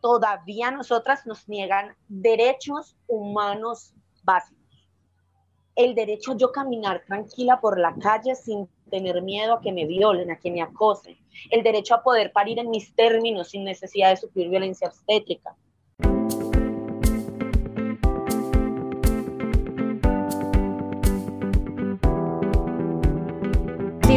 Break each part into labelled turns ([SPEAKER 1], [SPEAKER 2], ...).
[SPEAKER 1] todavía nosotras nos niegan derechos humanos básicos. El derecho a yo caminar tranquila por la calle sin tener miedo a que me violen, a que me acosen. El derecho a poder parir en mis términos sin necesidad de sufrir violencia obstétrica.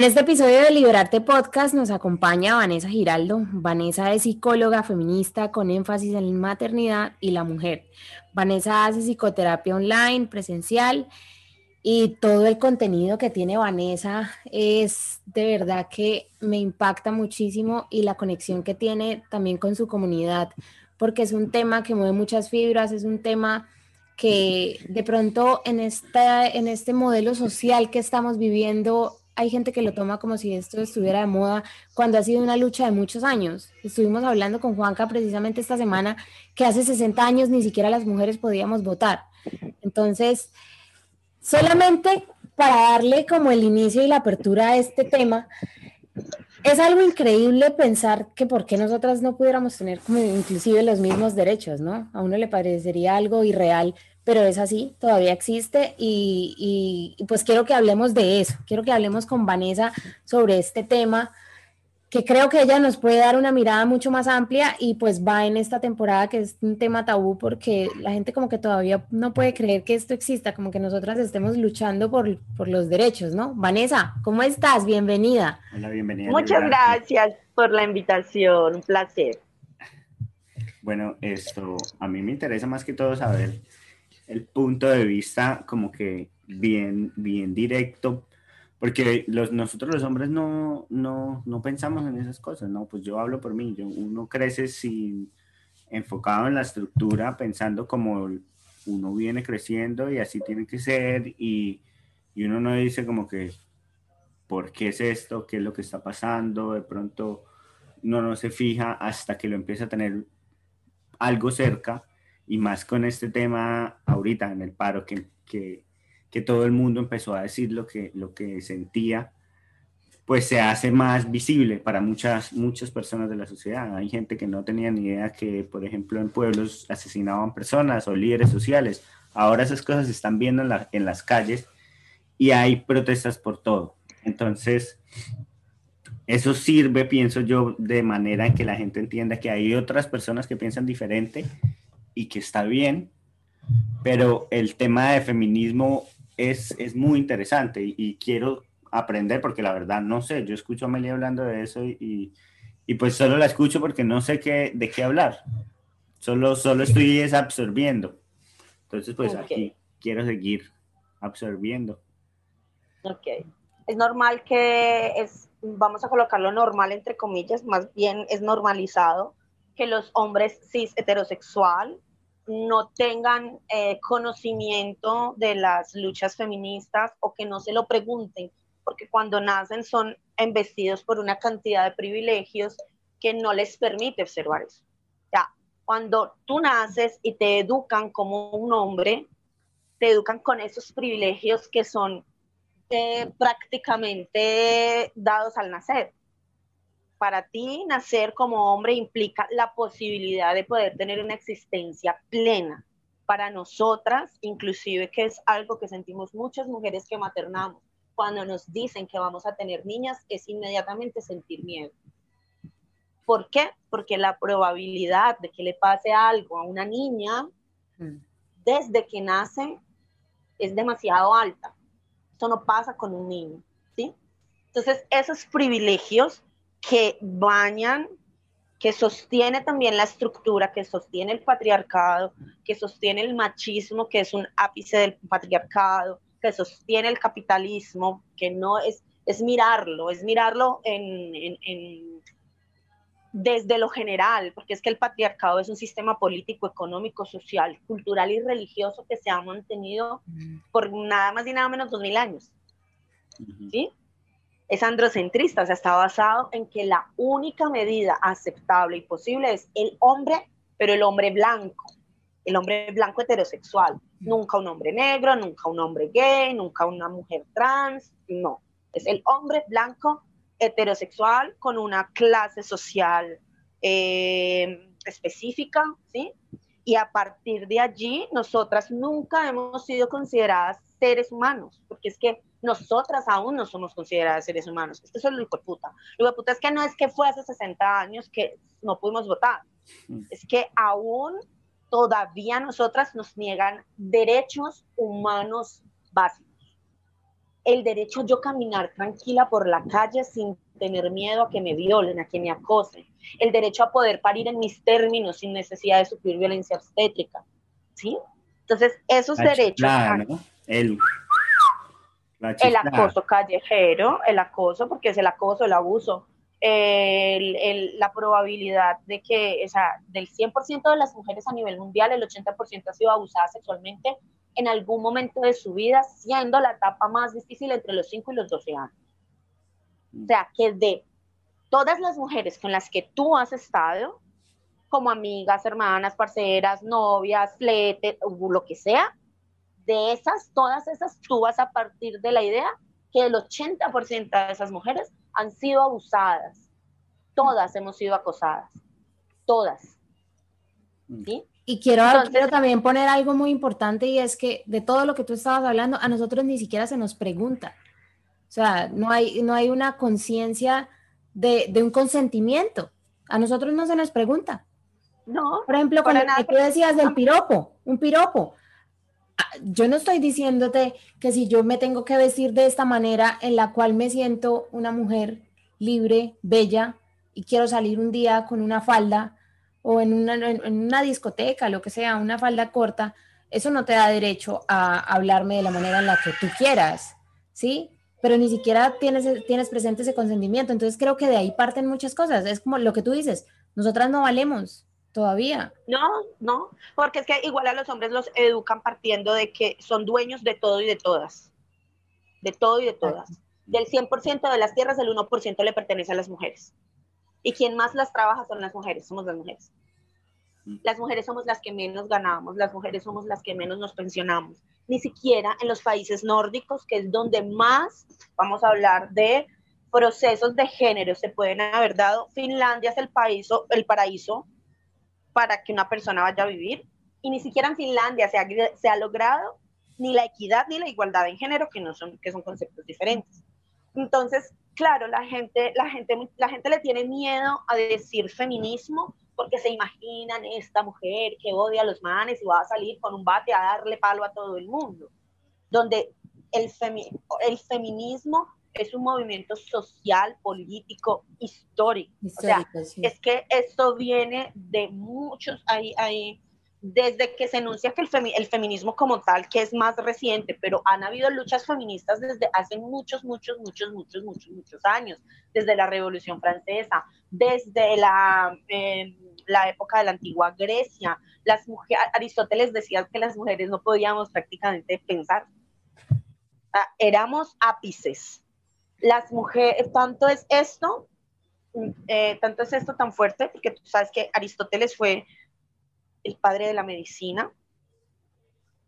[SPEAKER 2] En este episodio de Liberarte Podcast nos acompaña Vanessa Giraldo. Vanessa es psicóloga feminista con énfasis en maternidad y la mujer. Vanessa hace psicoterapia online, presencial y todo el contenido que tiene Vanessa es de verdad que me impacta muchísimo y la conexión que tiene también con su comunidad, porque es un tema que mueve muchas fibras, es un tema que de pronto en, esta, en este modelo social que estamos viviendo hay gente que lo toma como si esto estuviera de moda cuando ha sido una lucha de muchos años. Estuvimos hablando con Juanca precisamente esta semana que hace 60 años ni siquiera las mujeres podíamos votar. Entonces, solamente para darle como el inicio y la apertura a este tema, es algo increíble pensar que por qué nosotras no pudiéramos tener inclusive los mismos derechos, ¿no? A uno le parecería algo irreal pero es así, todavía existe y, pues quiero que hablemos de eso, quiero que hablemos con Vanessa sobre este tema, que creo que ella nos puede dar una mirada mucho más amplia y pues va en esta temporada que es un tema tabú porque la gente como que todavía no puede creer que esto exista, como que nosotras estemos luchando por, por los derechos, ¿no? Vanessa, ¿cómo estás? Bienvenida.
[SPEAKER 3] Hola, bienvenida.
[SPEAKER 1] Muchas gracias por la invitación, un placer.
[SPEAKER 3] Bueno, esto a mí me interesa más que todo saber el punto de vista como que bien, bien directo, porque los, nosotros los hombres no, no, no pensamos en esas cosas, ¿no? Pues yo hablo por mí, yo, uno crece sin, enfocado en la estructura, pensando como uno viene creciendo y así tiene que ser, y, y uno no dice como que, ¿por qué es esto? ¿Qué es lo que está pasando? De pronto uno no se fija hasta que lo empieza a tener algo cerca y más con este tema ahorita en el paro, que, que, que, todo el mundo empezó a decir lo que, lo que sentía, pues se hace más visible para muchas, muchas personas de la sociedad. Hay gente que no tenía ni idea que, por ejemplo, en pueblos asesinaban personas o líderes sociales. Ahora esas cosas se están viendo en, la, en las calles y hay protestas por todo. Entonces, eso sirve, pienso yo, de manera en que la gente entienda que hay otras personas que piensan diferente y que está bien, pero el tema de feminismo es, es muy interesante y, quiero aprender porque la verdad no sé, yo escucho a Amelia hablando de eso y, y, pues solo la escucho porque no sé qué, de qué hablar, solo, solo estoy absorbiendo. Entonces pues aquí quiero seguir absorbiendo.
[SPEAKER 1] Ok, es normal que es, vamos a colocarlo normal entre comillas, más bien es normalizado que los hombres cis heterosexual no tengan eh, conocimiento de las luchas feministas o que no se lo pregunten, porque cuando nacen son embestidos por una cantidad de privilegios que no les permite observar eso. Ya, cuando tú naces y te educan como un hombre, te educan con esos privilegios que son eh, prácticamente dados al nacer para ti nacer como hombre implica la posibilidad de poder tener una existencia plena. Para nosotras, inclusive, que es algo que sentimos muchas mujeres que maternamos, cuando nos dicen que vamos a tener niñas, es inmediatamente sentir miedo. ¿Por qué? Porque la probabilidad de que le pase algo a una niña mm. desde que nace es demasiado alta. Esto no pasa con un niño, ¿sí? Entonces, esos privilegios que bañan, que sostiene también la estructura, que sostiene el patriarcado, que sostiene el machismo, que es un ápice del patriarcado, que sostiene el capitalismo, que no es, es mirarlo, es mirarlo en, desde lo general, porque es que el patriarcado es un sistema político, económico, social, cultural y religioso que se ha mantenido por nada más y nada menos dos mil años. ¿Sí? Es androcentrista, o sea, está basado en que la única medida aceptable y posible es el hombre, pero el hombre blanco, el hombre blanco heterosexual, nunca un hombre negro, nunca un hombre gay, nunca una mujer trans, no, es el hombre blanco heterosexual con una clase social eh, específica, ¿sí? Y a partir de allí, nosotras nunca hemos sido consideradas seres humanos, porque es que nosotras aún no somos consideradas seres humanos. Esto es lo de puta. Lo de puta es que no es que fue hace 60 años que no pudimos votar, mm. es que aún todavía nosotras nos niegan derechos humanos básicos el derecho a yo caminar tranquila por la calle sin tener miedo a que me violen, a que me acosen, el derecho a poder parir en mis términos sin necesidad de sufrir violencia obstétrica, ¿sí? Entonces, esos derechos...
[SPEAKER 3] El,
[SPEAKER 1] el acoso callejero, el acoso, porque es el acoso, el abuso, la probabilidad de que, o sea, del 100% de las mujeres a nivel mundial, el 80% ha sido abusada sexualmente en algún momento de su vida, siendo la etapa más difícil entre los 5 y los 12 años. O sea, que de todas las mujeres con las que tú has estado, como amigas, hermanas, parceras, novias, flete, lo que sea, de esas, todas esas, tú vas a partir de la idea que el 80% de esas mujeres han sido abusadas. Todas hemos sido acosadas. Todas.
[SPEAKER 2] ¿Sí? Y quiero, también poner algo muy importante y es que de todo lo que tú estabas hablando, a nosotros ni siquiera se nos pregunta. O sea, no hay, no hay una conciencia de, un consentimiento. A nosotros no se nos pregunta.
[SPEAKER 1] No.
[SPEAKER 2] Por ejemplo, con lo que tú decías del piropo, un piropo. Yo no estoy diciéndote que si yo me tengo que vestir de esta manera en la cual me siento una mujer libre, bella, y quiero salir un día con una falda, o en una, en una discoteca, lo que sea, una falda corta, eso no te da derecho a hablarme de la manera en la que tú quieras, ¿sí? Pero ni siquiera tienes, tienes presente ese consentimiento. Entonces creo que de ahí parten muchas cosas. Es como lo que tú dices, nosotras no valemos todavía.
[SPEAKER 1] No, no, porque es que igual a los hombres los educan partiendo de que son dueños de todo y de todas. De todo y de todas. Del 100% de las tierras, el 1% le pertenece a las mujeres. Y quien más las trabaja son las mujeres, somos las mujeres. Mm. Las mujeres somos las que menos ganamos, las mujeres somos las que menos nos pensionamos. Ni siquiera en los países nórdicos, que es donde más vamos a hablar de procesos de género se pueden haber dado. Finlandia es el, país, el paraíso para que una persona vaya a vivir. Y ni siquiera en Finlandia se ha, se ha logrado ni la equidad ni la igualdad en género, que, no son, que son conceptos diferentes. Entonces, claro, la gente, la, gente, la gente le tiene miedo a decir feminismo porque se imaginan esta mujer que odia a los manes y va a salir con un bate a darle palo a todo el mundo. Donde el, el feminismo es un movimiento social, político, histórico. o sea, es que esto viene de muchos, hay, hay desde que se enuncia que el, feminismo como tal, que es más reciente, pero han habido luchas feministas desde hace muchos, muchos, muchos, muchos, muchos, muchos años, desde la Revolución Francesa, desde la, em, la época de la antigua Grecia. Las mujeres, Aristóteles decía que las mujeres no podíamos prácticamente pensar. éramos ápices. Las mujeres, tanto es esto, eh, tanto es esto tan fuerte, porque tú sabes que Aristóteles fue el padre de la medicina,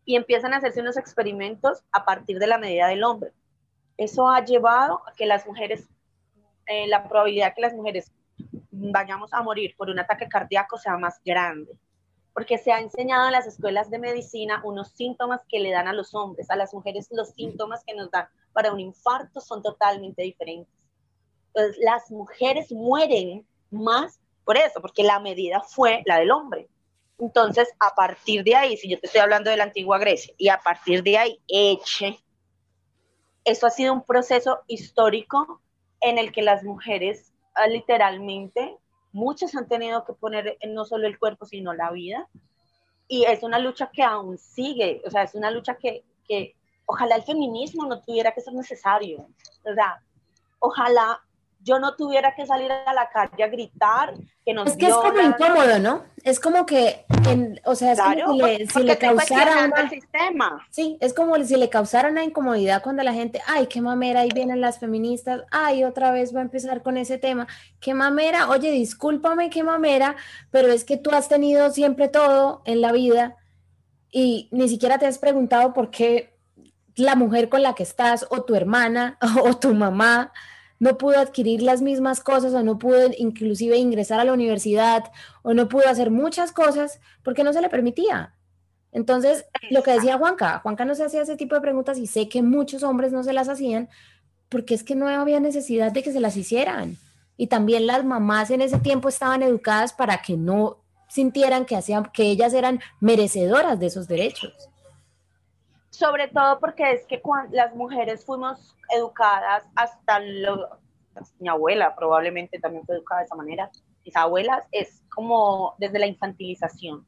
[SPEAKER 1] y empiezan a hacerse unos experimentos a partir de la medida del hombre. Eso ha llevado a que las mujeres, eh, la probabilidad que las mujeres vayamos a morir por un ataque cardíaco sea más grande, porque se ha enseñado en las escuelas de medicina unos síntomas que le dan a los hombres, a las mujeres los síntomas que nos dan para un infarto son totalmente diferentes. Entonces, las mujeres mueren más por eso, porque la medida fue la del hombre. Entonces, a partir de ahí, si yo te estoy hablando de la antigua Grecia, y a partir de ahí, eche, eso ha sido un proceso histórico en el que las mujeres ah, literalmente, muchas han tenido que poner no solo el cuerpo, sino la vida. Y es una lucha que aún sigue, o sea, es una lucha que, que ojalá el feminismo no tuviera que ser necesario. Sea, ojalá yo no tuviera que salir a la calle a gritar que nos
[SPEAKER 2] Es que es como incómodo, ¿no? Es como que, o sea, es como si le, si le causara una...
[SPEAKER 1] sistema.
[SPEAKER 2] Sí, es como si le causara una incomodidad cuando la gente, ay, qué mamera, ahí vienen las feministas, ay, otra vez va a empezar con ese tema, qué mamera, oye, discúlpame, qué mamera, pero es que tú has tenido siempre todo en la vida y ni siquiera te has preguntado por qué la mujer con la que estás o tu hermana o tu mamá no pudo adquirir las mismas cosas o no pudo inclusive ingresar a la universidad o no pudo hacer muchas cosas porque no se le permitía. Entonces, lo que decía Juanca, Juanca no se hacía ese tipo de preguntas y sé que muchos hombres no se las hacían porque es que no había necesidad de que se las hicieran. Y también las mamás en ese tiempo estaban educadas para que no sintieran que, hacían, que ellas eran merecedoras de esos derechos.
[SPEAKER 1] Sobre todo porque es que cuando las mujeres fuimos educadas hasta lo, mi abuela probablemente también fue educada de esa manera, mis abuelas, es como desde la infantilización.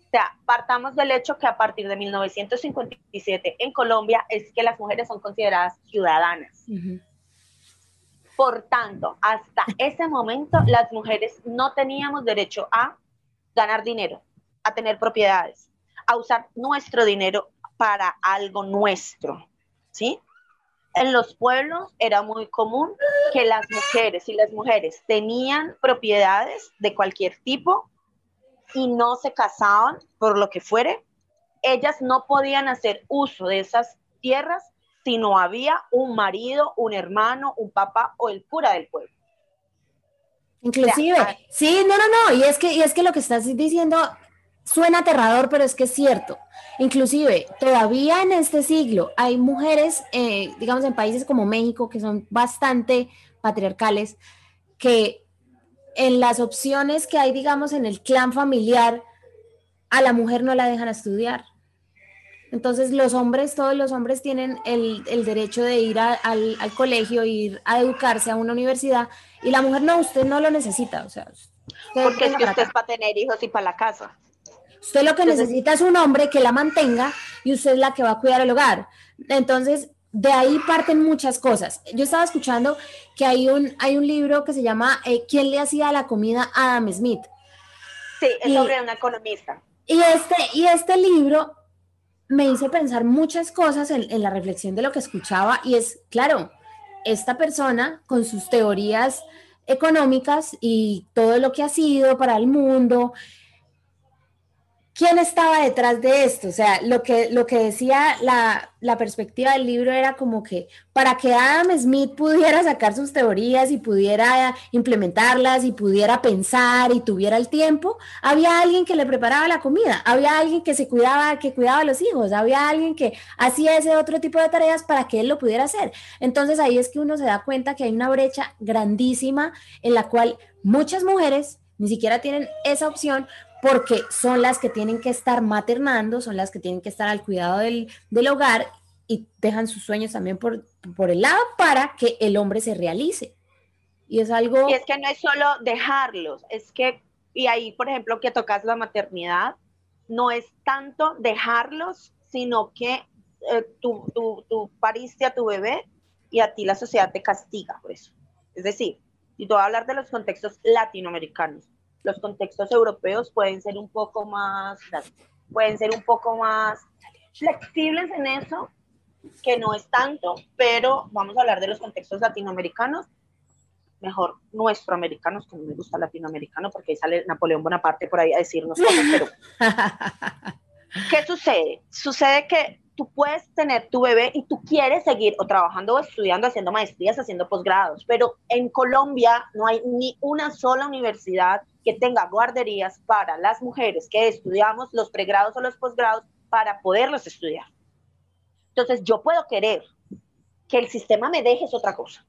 [SPEAKER 1] O sea, partamos del hecho que a partir de 1957 en Colombia es que las mujeres son consideradas ciudadanas. Por tanto, hasta ese momento las mujeres no teníamos derecho a ganar dinero, a tener propiedades, a usar nuestro dinero para algo nuestro, ¿sí? En los pueblos era muy común que las mujeres y las mujeres tenían propiedades de cualquier tipo y no se casaban por lo que fuere. Ellas no podían hacer uso de esas tierras si no había un marido, un hermano, un papá o el cura del pueblo.
[SPEAKER 2] Inclusive, sí, no, no, no, y es que, y es que lo que estás diciendo suena aterrador, pero es que es cierto. Inclusive, todavía en este siglo hay mujeres, eh, digamos, en países como México, que son bastante patriarcales, que en las opciones que hay, digamos, en el clan familiar, a la mujer no la dejan estudiar. Entonces los hombres, todos los hombres tienen el, derecho de ir al, al, colegio, ir a educarse a una universidad y la mujer no, usted no lo necesita. O sea,
[SPEAKER 1] porque es que usted es para tener hijos y para la casa.
[SPEAKER 2] Usted lo que necesita es un hombre que la mantenga y usted es la que va a cuidar el hogar. Entonces, de ahí parten muchas cosas. Yo estaba escuchando que hay un, hay un libro que se llama eh, ¿Quién le hacía la comida a Adam Smith?
[SPEAKER 1] Sí, es sobre una economista.
[SPEAKER 2] Y este, y este libro me hizo pensar muchas cosas en, en la reflexión de lo que escuchaba y es, claro, esta persona con sus teorías económicas y todo lo que ha sido para el mundo quién estaba detrás de esto. O sea, lo que, lo que decía la, perspectiva del libro era como que para que Adam Smith pudiera sacar sus teorías y pudiera implementarlas y pudiera pensar y tuviera el tiempo, había alguien que le preparaba la comida, había alguien que se cuidaba, que cuidaba a los hijos, había alguien que hacía ese otro tipo de tareas para que él lo pudiera hacer. Entonces ahí es que uno se da cuenta que hay una brecha grandísima en la cual muchas mujeres ni siquiera tienen esa opción porque son las que tienen que estar maternando, son las que tienen que estar al cuidado del, hogar y dejan sus sueños también por, por el lado para que el hombre se realice. Y es algo...
[SPEAKER 1] Y es que no es solo dejarlos, es que, y ahí, por ejemplo, que tocas la maternidad, no es tanto dejarlos, sino que eh, tú, tú, pariste a tu bebé y a ti la sociedad te castiga por eso. Es decir, y te voy a hablar de los contextos latinoamericanos los contextos europeos pueden ser un poco más, pueden ser un poco más flexibles en eso, que no es tanto, pero vamos a hablar de los contextos latinoamericanos, mejor nuestroamericanos, que no me gusta latinoamericano, porque ahí sale Napoleón Bonaparte por ahí a decirnos cosas, pero ¿qué sucede? Sucede que tú puedes tener tu bebé y tú quieres seguir o trabajando o estudiando, haciendo maestrías, haciendo posgrados, pero en Colombia no hay ni una sola universidad que tenga guarderías para las mujeres que estudiamos los pregrados o los posgrados para poderlos estudiar. Entonces, yo puedo querer que el sistema me deje es otra cosa.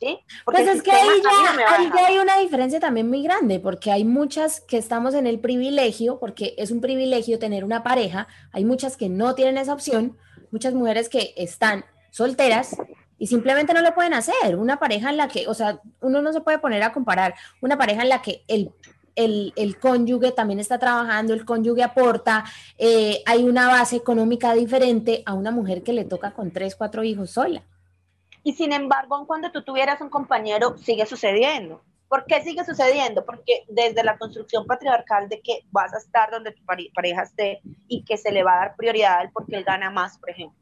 [SPEAKER 2] ¿Sí? Pues es que ahí ya, hay una diferencia también muy grande, porque hay muchas que estamos en el privilegio, porque es un privilegio tener una pareja, hay muchas que no tienen esa opción, muchas mujeres que están solteras y simplemente no lo pueden hacer. Una pareja en la que, o sea, uno no se puede poner a comparar una pareja en la que el, el, cónyuge también está trabajando, el cónyuge aporta, eh, hay una base económica diferente a una mujer que le toca con tres, cuatro hijos sola.
[SPEAKER 1] Y sin embargo, cuando tú tuvieras un compañero, sigue sucediendo. ¿Por qué sigue sucediendo? Porque desde la construcción patriarcal de que vas a estar donde tu pareja esté y que se le va a dar prioridad a él porque él gana más, por ejemplo.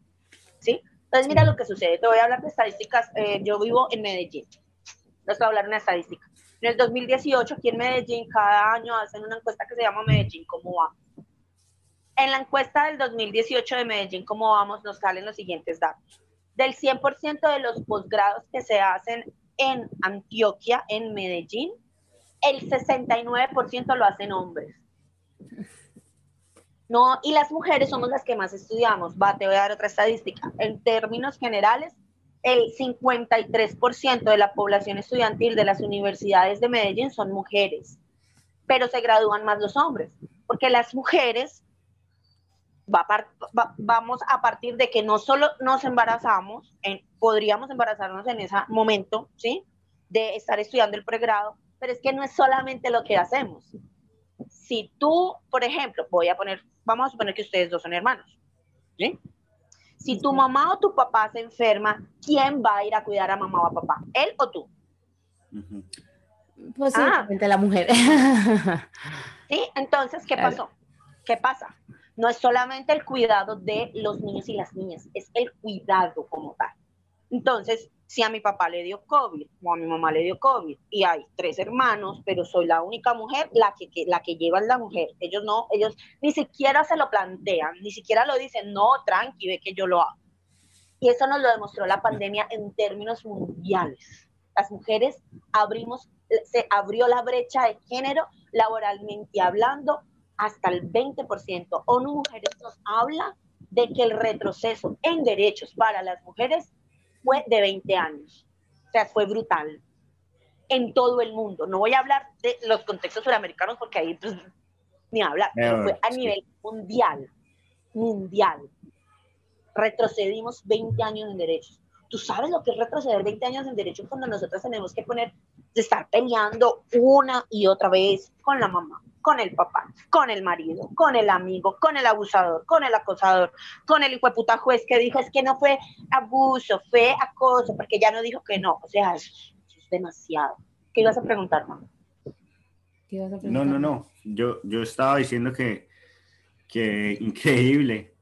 [SPEAKER 1] ¿Sí? Entonces, mira lo que sucede. Te voy a hablar de estadísticas. Eh, yo vivo en Medellín. Te voy a hablar de una estadística. En el 2018, aquí en Medellín, cada año hacen una encuesta que se llama Medellín, ¿cómo va? En la encuesta del 2018 de Medellín, ¿cómo vamos? Nos salen los siguientes datos. Del 100% de los posgrados que se hacen en Antioquia, en Medellín, el 69% lo hacen hombres. No, y las mujeres somos las que más estudiamos. Va, te voy a dar otra estadística. En términos generales, el 53% de la población estudiantil de las universidades de Medellín son mujeres, pero se gradúan más los hombres, porque las mujeres vamos a partir de que no solo nos embarazamos, podríamos embarazarnos en ese momento, ¿sí? De estar estudiando el pregrado, pero es que no es solamente lo que hacemos. Si tú, por ejemplo, voy a poner, vamos a suponer que ustedes dos son hermanos, ¿sí? Si tu mamá o tu papá se enferma, ¿quién va a ir a cuidar a mamá o a papá? ¿Él o tú?
[SPEAKER 2] Posiblemente la mujer.
[SPEAKER 1] sí, entonces, ¿qué pasó? ¿Qué pasa? no es solamente el cuidado de los niños y las niñas, es el cuidado como tal. Entonces, si a mi papá le dio COVID o a mi mamá le dio COVID y hay tres hermanos, pero soy la única mujer, la que, la que lleva la mujer. Ellos no, ellos ni siquiera se lo plantean, ni siquiera lo dicen, no, tranqui, ve que yo lo hago. Y eso nos lo demostró la pandemia en términos mundiales. Las mujeres abrimos, se abrió la brecha de género laboralmente hablando hasta el 20%. ONU Mujeres nos habla de que el retroceso en derechos para las mujeres fue de 20 años. O sea, fue brutal en todo el mundo. No voy a hablar de los contextos suramericanos porque ahí pues, ni hablar, pero fue a nivel mundial, mundial. Retrocedimos 20 años en derechos. ¿Tú sabes lo que es retroceder 20 años en derechos cuando nosotros tenemos que poner, de estar peleando una y otra vez con la mamá, con el papá, con el marido, con el amigo, con el abusador, con el acosador, con el hijo de puta juez que dijo es que no fue abuso, fue acoso, porque ya no dijo que no. O sea, es, demasiado. ¿Qué ibas a preguntar, mamá?
[SPEAKER 3] No, no, no. Yo, yo estaba diciendo que, que increíble.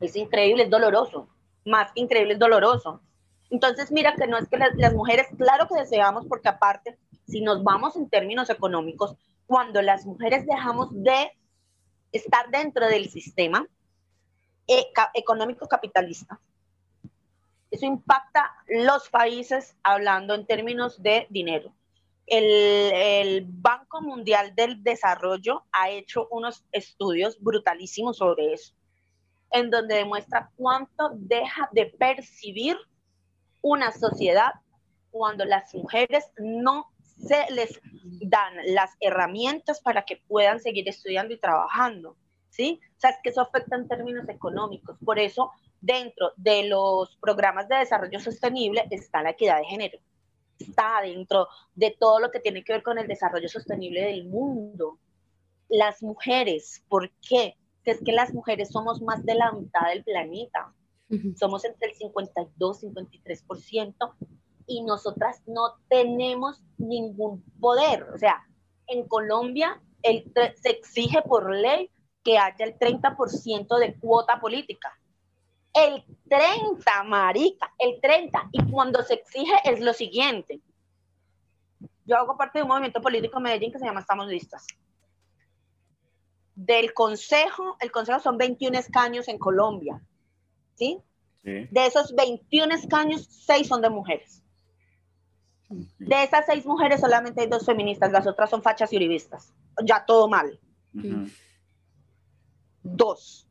[SPEAKER 1] Es increíble, es doloroso. Más que increíble, es doloroso. Entonces, mira que no es que las mujeres, claro que deseamos, porque aparte, si nos vamos en términos económicos, cuando las mujeres dejamos de estar dentro del sistema e, económico capitalista. Eso impacta los países hablando en términos de dinero. El, el, Banco Mundial del Desarrollo ha hecho unos estudios brutalísimos sobre eso, en donde demuestra cuánto deja de percibir una sociedad cuando las mujeres no se les dan las herramientas para que puedan seguir estudiando y trabajando, ¿sí? O sea, es que eso afecta en términos económicos. Por eso, dentro de los programas de desarrollo sostenible está la equidad de género. Está dentro de todo lo que tiene que ver con el desarrollo sostenible del mundo. Las mujeres, ¿por qué? Que es que las mujeres somos más de la mitad del planeta. Somos entre el 52 y 53% y nosotras no tenemos ningún poder. O sea, en Colombia el, se exige por ley que haya el 30% de cuota política. El 30, marica, el 30. Y cuando se exige es lo siguiente. Yo hago parte de un movimiento político en Medellín que se llama Estamos Listas. Del consejo, el consejo son 21 escaños en Colombia. ¿Sí? ¿sí? De esos 21 escaños, 6 son de mujeres. De esas seis mujeres solamente hay dos feministas, las otras son fachas y uribistas. Ya todo mal. Dos.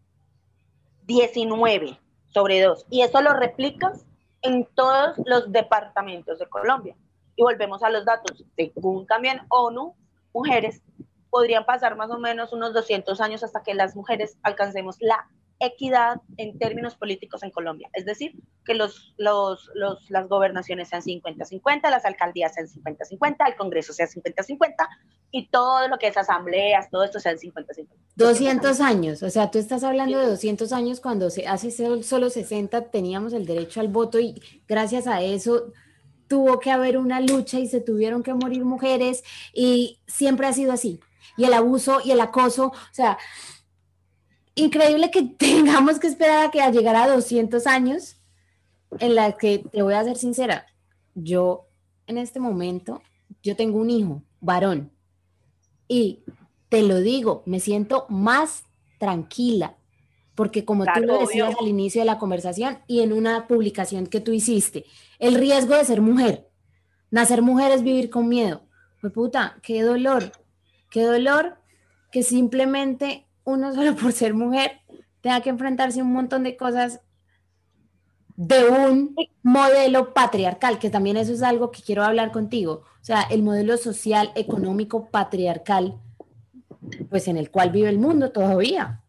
[SPEAKER 1] Diecinueve sobre dos. Y eso lo replicas en todos los departamentos de Colombia. Y volvemos a los datos. Según también ONU, mujeres podrían pasar más o menos unos 200 años hasta que las mujeres alcancemos la equidad en términos políticos en Colombia. Es decir, que los, los, los, las gobernaciones sean 50-50, las alcaldías sean 50-50, el Congreso sea 50-50 y todo lo que es asambleas, todo esto sea 50-50.
[SPEAKER 2] 200 años, o sea, tú estás hablando de 200 años cuando hace solo 60 teníamos el derecho al voto y gracias a eso tuvo que haber una lucha y se tuvieron que morir mujeres y siempre ha sido así. Y el abuso y el acoso, o sea, increíble que tengamos que esperar a que llegara a 200 años en la que te voy a ser sincera, yo en este momento, yo tengo un hijo, varón, y te lo digo, me siento más tranquila, porque como tú lo decías al inicio de la conversación y en una publicación que tú hiciste, el riesgo de ser mujer, nacer mujer es vivir con miedo. Pues puta, qué dolor, qué dolor que simplemente uno solo por ser mujer tenga que enfrentarse a un montón de cosas de un modelo patriarcal, que también eso es algo que quiero hablar contigo. O sea, el modelo social, económico, patriarcal, pues en el cual vive el mundo todavía.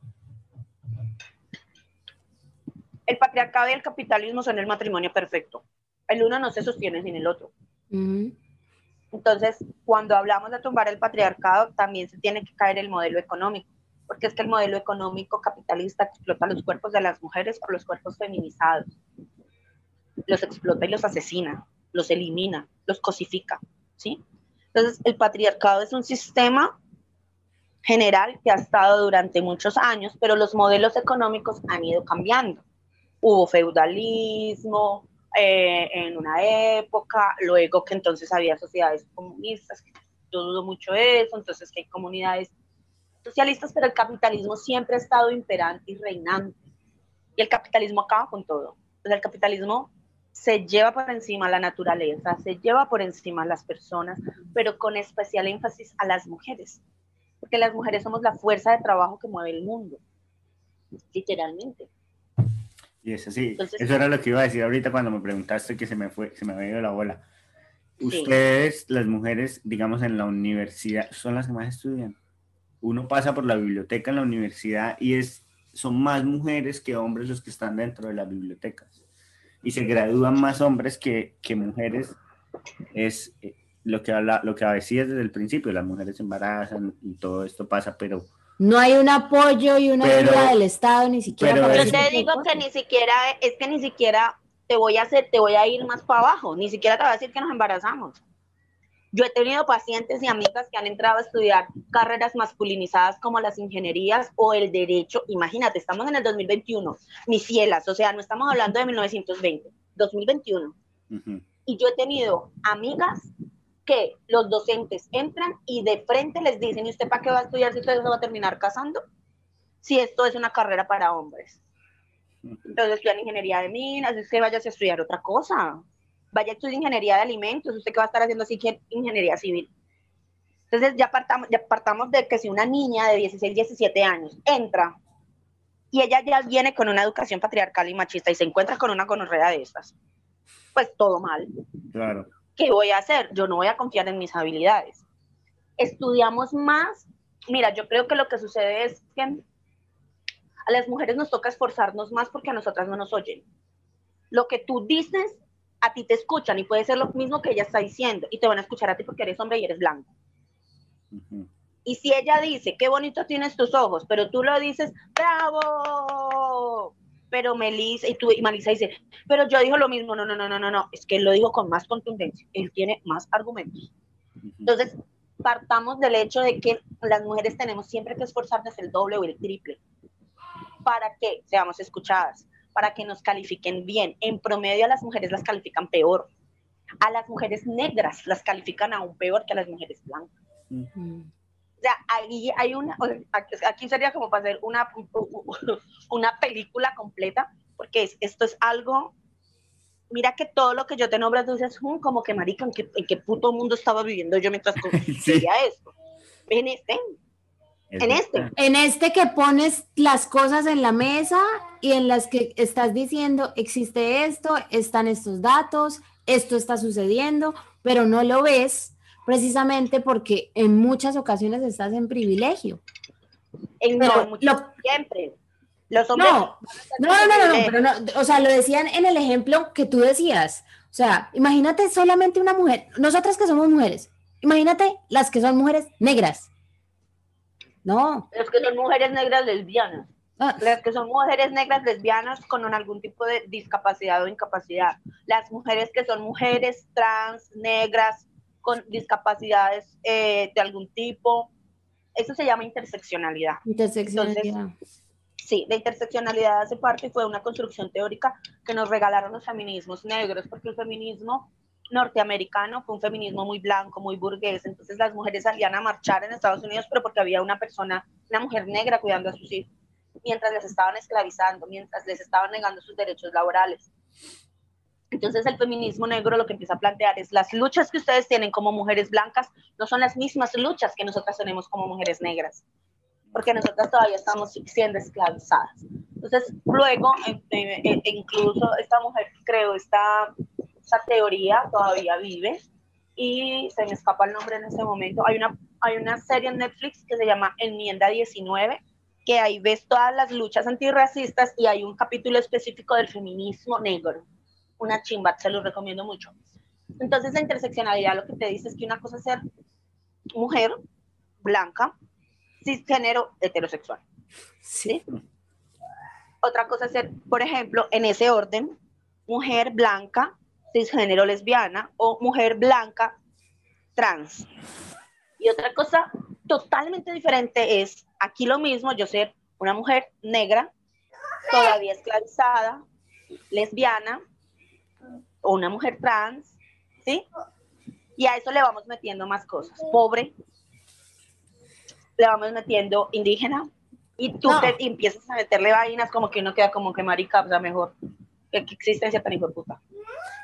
[SPEAKER 1] El patriarcado y el capitalismo son el matrimonio perfecto. El uno no se sostiene sin el otro. Entonces, cuando hablamos de tumbar el patriarcado, también se tiene que caer el modelo económico porque es que el modelo económico capitalista explota los cuerpos de las mujeres o los cuerpos feminizados. Los explota y los asesina, los elimina, los cosifica, ¿sí? Entonces, el patriarcado es un sistema general que ha estado durante muchos años, pero los modelos económicos han ido cambiando. Hubo feudalismo eh, en una época, luego que entonces había sociedades comunistas, yo dudo mucho eso, entonces que hay comunidades socialistas, pero el capitalismo siempre ha estado imperante y reinante. Y el capitalismo acaba con todo. el capitalismo se lleva por encima la naturaleza, se lleva por encima las personas, pero con especial énfasis a las mujeres, porque las mujeres somos la fuerza de trabajo que mueve el mundo, literalmente.
[SPEAKER 3] Y eso sí, eso era lo que iba a decir ahorita cuando me preguntaste que se me fue, se me había ido la bola. Ustedes, las mujeres, digamos, en la universidad, son las que más estudian uno pasa por la biblioteca en la universidad y es, son más mujeres que hombres los que están dentro de las bibliotecas. Y se gradúan más hombres que, que mujeres. Es eh, lo que, habla, lo que decías desde el principio, las mujeres se embarazan y todo esto pasa, pero...
[SPEAKER 2] No hay un apoyo y una ayuda del Estado ni siquiera.
[SPEAKER 1] Pero yo te digo que ni siquiera, es que ni siquiera te voy a hacer, te voy a ir más para abajo, ni siquiera te voy a decir que nos embarazamos. Yo he tenido pacientes y amigas que han entrado a estudiar carreras masculinizadas como las ingenierías o el derecho. Imagínate, estamos en el 2021, mis cielas, o sea, no estamos hablando de 1920, 2021. Y yo he tenido amigas que los docentes entran y de frente les dicen, ¿y usted para qué va a estudiar si usted se va a terminar casando? Si esto es una carrera para hombres. Entonces estudian ingeniería de minas, es que vayas a estudiar otra cosa vaya a estudiar ingeniería de alimentos, usted qué va a estar haciendo así que ingeniería civil. Entonces ya partamos, ya partamos de que si una niña de 16, 17 años entra y ella ya viene con una educación patriarcal y machista y se encuentra con una gonorrea de estas, pues todo mal.
[SPEAKER 3] Claro.
[SPEAKER 1] ¿Qué voy a hacer? Yo no voy a confiar en mis habilidades. Estudiamos más. Mira, yo creo que lo que sucede es que a las mujeres nos toca esforzarnos más porque a nosotras no nos oyen. Lo que tú dices a ti te escuchan y puede ser lo mismo que ella está diciendo y te van a escuchar a ti porque eres hombre y eres blanco. Y si ella dice, qué bonito tienes tus ojos, pero tú lo dices, bravo, pero Melissa, y tú, y Melissa dice, pero yo digo lo mismo, no, no, no, no, no, no, es que él lo dijo con más contundencia, él tiene más argumentos. Entonces, partamos del hecho de que las mujeres tenemos siempre que esforzarnos el doble o el triple para que seamos escuchadas, para que nos califiquen bien. En promedio a las mujeres las califican peor. A las mujeres negras las califican aún peor que a las mujeres blancas. O sea, ahí hay una, aquí sería como para hacer una, una película completa, porque esto es algo, mira que todo lo que yo te nombro, tú dices, mm, como que marica, ¿en qué, ¿en qué, puto mundo estaba viviendo yo mientras sí. esto? En este, en este.
[SPEAKER 2] En este que pones las cosas en la mesa y en las que estás diciendo, existe esto, están estos datos, esto está sucediendo, pero no lo ves precisamente porque en muchas ocasiones estás en privilegio.
[SPEAKER 1] En no, siempre. Los hombres...
[SPEAKER 2] No, no, no, no, no, pero no, o sea, lo decían en el ejemplo que tú decías. O sea, imagínate solamente una mujer, nosotras que somos mujeres, imagínate las que son mujeres negras. No.
[SPEAKER 1] Las que son mujeres negras lesbianas.
[SPEAKER 2] Ah,
[SPEAKER 1] Las que son mujeres negras lesbianas con algún tipo de discapacidad o incapacidad. Las mujeres que son mujeres trans, negras, con discapacidades eh, de algún tipo. Eso se llama interseccionalidad.
[SPEAKER 2] interseccionalidad.
[SPEAKER 1] Sí, la interseccionalidad hace parte y fue una construcción teórica que nos regalaron los feminismos negros, porque el feminismo norteamericano fue un feminismo muy blanco, muy burgués, entonces las mujeres salían a marchar en Estados Unidos, pero porque había una persona, una mujer negra cuidando a sus hijos, mientras les estaban esclavizando, mientras les estaban negando sus derechos laborales. Entonces el feminismo negro lo que empieza a plantear es las luchas que ustedes tienen como mujeres blancas no son las mismas luchas que nosotras tenemos como mujeres negras porque nosotras todavía estamos siendo esclavizadas. Entonces, luego, incluso esta mujer creó esta, esta teoría, todavía vive, y se me escapa el nombre en este momento. Hay una, hay una serie en Netflix que se llama Enmienda 19, que ahí ves todas las luchas antirracistas y hay un capítulo específico del feminismo negro. Una chimba, se lo recomiendo mucho. Entonces, la interseccionalidad lo que te dice es que una cosa es ser mujer, blanca, cisgénero, heterosexual. ¿sí? Otra cosa es ser, por ejemplo, en ese orden, mujer blanca, cisgénero lesbiana o mujer blanca trans. Y otra cosa totalmente diferente es aquí lo mismo, yo ser una mujer negra, todavía esclavizada, lesbiana, o una mujer trans, ¿sí? Y a eso le vamos metiendo más cosas. Pobre, le vamos metiendo indígena, y tú
[SPEAKER 2] No.
[SPEAKER 1] te empiezas a meterle vainas como que uno queda como que marica, o sea, mejor. ¿Qué, qué existencia tan hijo de puta?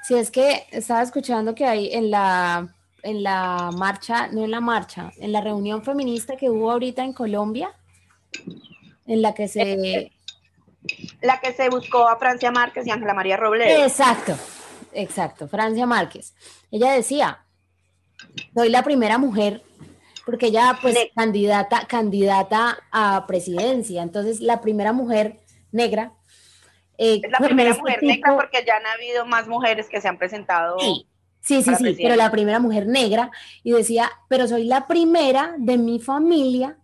[SPEAKER 2] Si es que estaba escuchando que hay en la, en la marcha, no en la marcha, en la reunión feminista que hubo ahorita en Colombia, en la que se...
[SPEAKER 1] La que se buscó a Francia Márquez y Ángela María Robledo.
[SPEAKER 2] Exacto, exacto, Francia Márquez. Ella decía, soy la primera mujer, porque ella pues
[SPEAKER 1] Ne-
[SPEAKER 2] candidata, candidata a presidencia, entonces la primera mujer negra. Eh,
[SPEAKER 1] Es la
[SPEAKER 2] con
[SPEAKER 1] primera
[SPEAKER 2] este
[SPEAKER 1] mujer
[SPEAKER 2] tipo-
[SPEAKER 1] negra porque ya han habido más mujeres que se han presentado.
[SPEAKER 2] Sí, sí, sí, sí, pero la primera mujer negra y decía, pero soy la primera de mi familia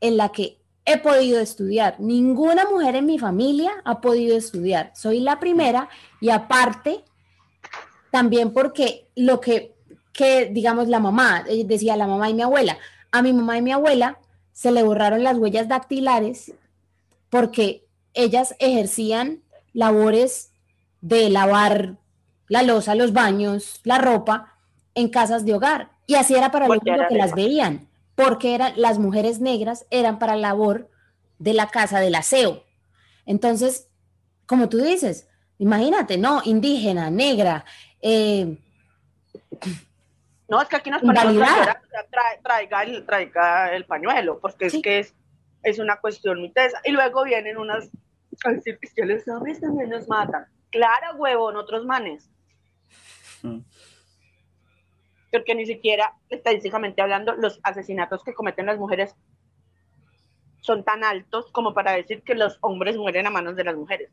[SPEAKER 2] en la que he podido estudiar. Ninguna mujer en mi familia ha podido estudiar. Soy la primera y aparte, también porque lo que, que digamos, la mamá, eh, decía la mamá y mi abuela, a mi mamá y mi abuela se le borraron las huellas dactilares porque ellas ejercían labores de lavar la losa, los baños, la ropa en casas de hogar. Y así era para lo único que las veían, porque eran, las mujeres negras eran para la labor de la casa, del aseo. Entonces, como tú dices, imagínate, ¿no? Indígena, negra, eh,
[SPEAKER 1] No, es que aquí nos ponemos llorar, traiga, el, traiga el pañuelo, porque
[SPEAKER 2] Sí.
[SPEAKER 1] es que es, es una cuestión muy tesa. Y luego vienen unas a decir "Es que los hombres también nos matan. Clara, huevón, otros manes.
[SPEAKER 3] Mm.
[SPEAKER 1] Porque ni siquiera, estadísticamente hablando, los asesinatos que cometen las mujeres son tan altos como para decir que los hombres mueren a manos de las mujeres.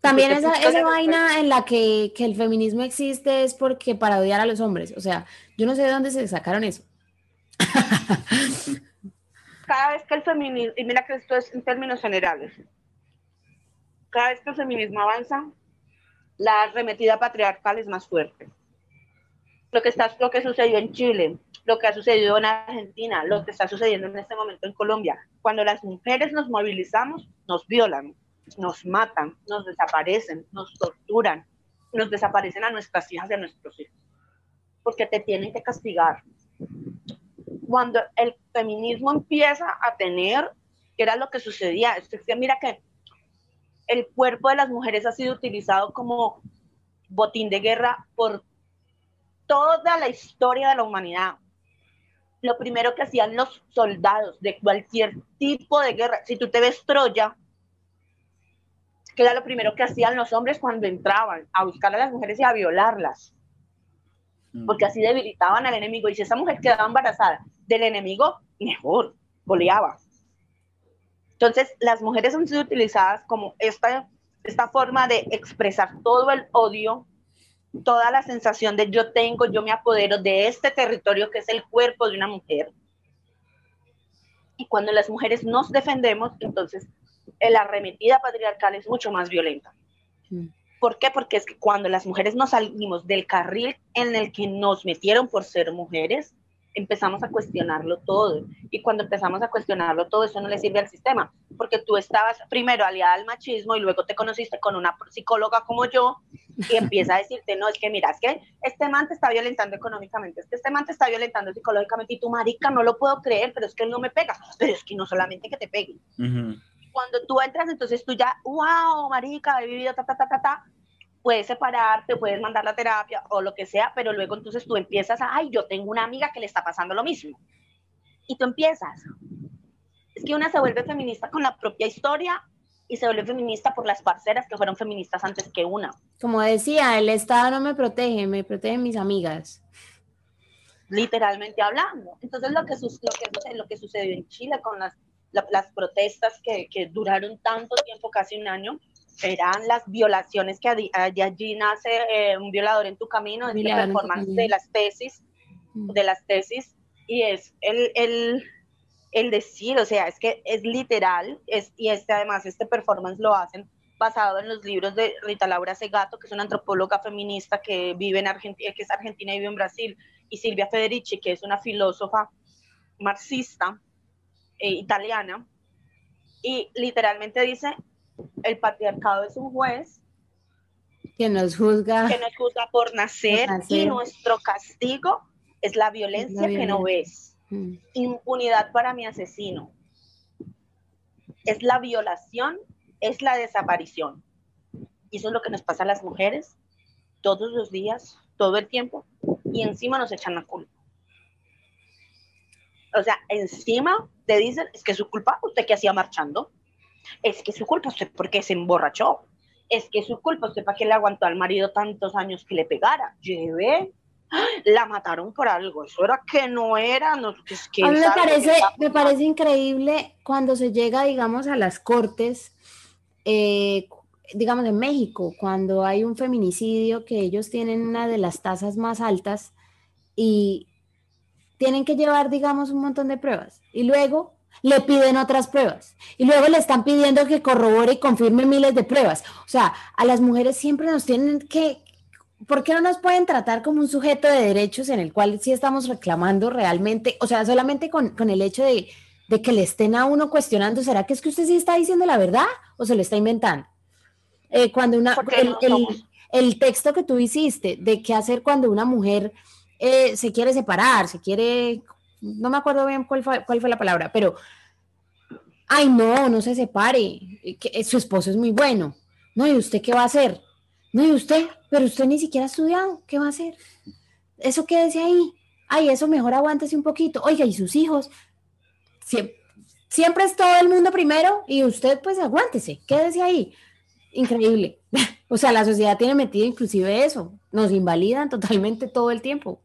[SPEAKER 2] También esa,
[SPEAKER 1] ¿cuál
[SPEAKER 2] esa vaina en la que, que el feminismo existe es porque para odiar a los hombres. O sea, yo no sé de dónde se sacaron eso.
[SPEAKER 1] cada vez que el feminismo, y mira que esto es en términos generales, cada vez que el feminismo avanza, la arremetida patriarcal es más fuerte. Lo que, está, lo que sucedió en Chile, lo que ha sucedido en Argentina, lo que está sucediendo en este momento en Colombia, cuando las mujeres nos movilizamos, nos violan, nos matan, nos desaparecen, nos torturan, nos desaparecen a nuestras hijas y a nuestros hijos, porque te tienen que castigar, cuando el feminismo empieza a tener, que era lo que sucedía, es que mira que el cuerpo de las mujeres ha sido utilizado como botín de guerra por toda la historia de la humanidad. Lo primero que hacían los soldados de cualquier tipo de guerra, si tú te ves Troya, que era lo primero que hacían los hombres cuando entraban a buscar a las mujeres y a violarlas porque así debilitaban al enemigo. Y si esa mujer quedaba embarazada del enemigo, mejor, goleaba. Entonces, las mujeres han sido utilizadas como esta, esta forma de expresar todo el odio, toda la sensación de yo tengo, yo me apodero de este territorio que es el cuerpo de una mujer. Y cuando las mujeres nos defendemos, entonces la arremetida patriarcal es mucho más violenta. Mm. ¿Por qué? Porque es que cuando las mujeres nos salimos del carril en el que nos metieron por ser mujeres, empezamos a cuestionarlo todo. Y cuando empezamos a cuestionarlo todo, eso no le sirve al sistema, porque tú estabas primero aliada al machismo y luego te conociste con una psicóloga como yo y empieza a decirte, no, es que mira, es que este man te está violentando económicamente, es que este man te está violentando psicológicamente y tu marica no lo puedo creer, pero es que él no me pega, pero es que no solamente que te pegue. Cuando tú entras, entonces tú ya, wow, marica, he vivido ta, ta, ta, ta, ta, puedes separarte, puedes mandar la terapia o lo que sea, pero luego entonces tú empiezas a, ay, yo tengo una amiga que le está pasando lo mismo. Y tú empiezas. Es que una se vuelve feminista con la propia historia y se vuelve feminista por las parceras que fueron feministas antes que una.
[SPEAKER 2] Como decía, el Estado no me protege, me protegen mis amigas.
[SPEAKER 1] Literalmente hablando. Entonces lo que, lo que, lo que sucedió en Chile con las, las protestas que, que duraron tanto tiempo, casi un año, eran las violaciones que de allí nace eh, un violador en tu camino, es la performance de las tesis, mm. de las tesis, y es el, el, el, decir, o sea, es que es literal, es, y este además, este performance lo hacen basado en los libros de Rita Laura Segato, que es una antropóloga feminista que vive en Argentina, que es argentina y vive en Brasil, y Silvia Federici, que es una filósofa marxista eh, italiana, y literalmente dice, el patriarcado es un juez
[SPEAKER 2] que nos juzga,
[SPEAKER 1] que nos juzga por nacer, y nuestro castigo es la violencia, que no ves. Mm. Impunidad para mi asesino. Es la violación, es la desaparición. Y eso es lo que nos pasa a las mujeres todos los días, todo el tiempo, y encima nos echan la culpa. O sea, encima te dicen, es que su culpa, usted que hacía marchando, es que su culpa usted porque se emborrachó, es que su culpa usted para que le aguantó al marido tantos años que le pegara, lleve, la mataron por algo, eso era que no era, no, es que
[SPEAKER 2] a mí me parece, me parece increíble cuando se llega, digamos, a las cortes, eh, digamos en México, cuando hay un feminicidio que ellos tienen una de las tasas más altas y tienen que llevar, digamos, un montón de pruebas. Y luego le piden otras pruebas y luego le están pidiendo que corrobore y confirme miles de pruebas. O sea, a las mujeres siempre nos tienen que, ¿por qué no nos pueden tratar como un sujeto de derechos en el cual sí estamos reclamando realmente? O sea, solamente con, el hecho de, que le estén a uno cuestionando, ¿será que es que usted sí está diciendo la verdad o se lo está inventando? Eh, cuando una, el, texto que tú hiciste de qué hacer cuando una mujer eh, se quiere separar, se quiere no me acuerdo bien cuál fue, cuál fue la palabra, pero, ay, no, no se separe, que su esposo es muy bueno. No, ¿y usted qué va a hacer? No, ¿y usted? Pero usted ni siquiera ha estudiado, ¿qué va a hacer? Eso quédese ahí. Ay, eso mejor aguántese un poquito. Oiga, ¿y sus hijos? Siempre es todo el mundo primero y usted pues aguántese, quédese ahí. Increíble. O sea, la sociedad tiene metido inclusive eso. Nos invalidan totalmente todo el tiempo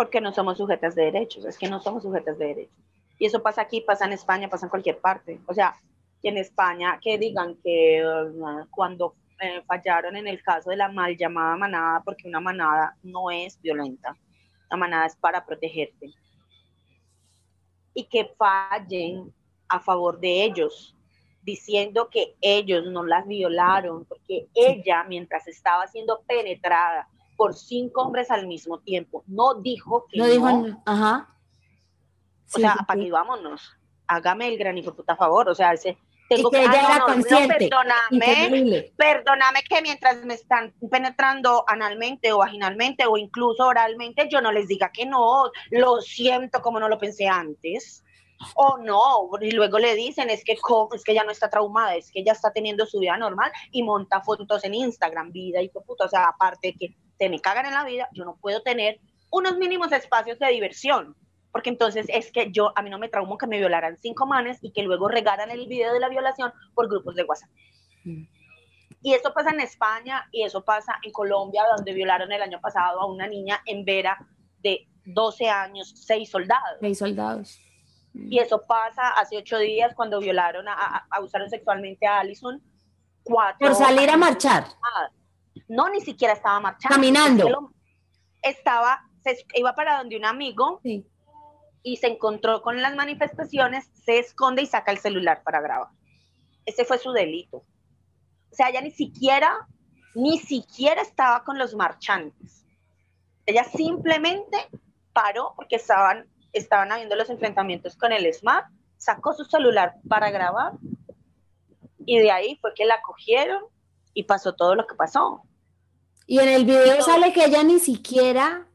[SPEAKER 1] porque no somos sujetas de derechos, es que no somos sujetas de derechos. Y eso pasa aquí, pasa en España, pasa en cualquier parte. O sea, que en España que digan que uh, cuando eh, fallaron en el caso de la mal llamada manada, porque una manada no es violenta, la manada es para protegerte. Y que fallen a favor de ellos, diciendo que ellos no las violaron, porque ella, mientras estaba siendo penetrada por cinco hombres al mismo tiempo. No dijo que no. dijo, ajá. o sea, vámonos. Hágame el gran hijo puta favor. O sea, ese, tengo que, ella perdóname, perdóname que mientras me están penetrando analmente o vaginalmente o incluso oralmente, yo no les diga que no, lo siento como no lo pensé antes. O no, y luego le dicen, es que, es que ya no está traumada, es que ya está teniendo su vida normal y monta fotos en Instagram, vida y puta, o sea, aparte que se me cagan en la vida, yo no puedo tener unos mínimos espacios de diversión. Porque entonces es que yo, a mí no me traumo que me violaran cinco manes y que luego regaran el video de la violación por grupos de WhatsApp. Mm. Y eso pasa en España y eso pasa en Colombia, donde violaron el año pasado a una niña en Vera de 12 años, seis soldados.
[SPEAKER 2] Seis soldados.
[SPEAKER 1] Y eso pasa hace ocho días cuando violaron, a, abusaron sexualmente a Allison.
[SPEAKER 2] Cuatro Por salir a marchar.
[SPEAKER 1] No, ni siquiera estaba marchando.
[SPEAKER 2] Caminando.
[SPEAKER 1] Estaba, se iba para donde un amigo y se encontró con las manifestaciones, se esconde y saca el celular para grabar. Ese fue su delito. O sea, ella ni siquiera, ni siquiera estaba con los marchantes. Ella simplemente paró porque estaban, estaban habiendo los enfrentamientos con el SMAT, sacó su celular para grabar y de ahí fue que la cogieron y pasó todo lo que pasó.
[SPEAKER 2] Y en el video sale que ella ni siquiera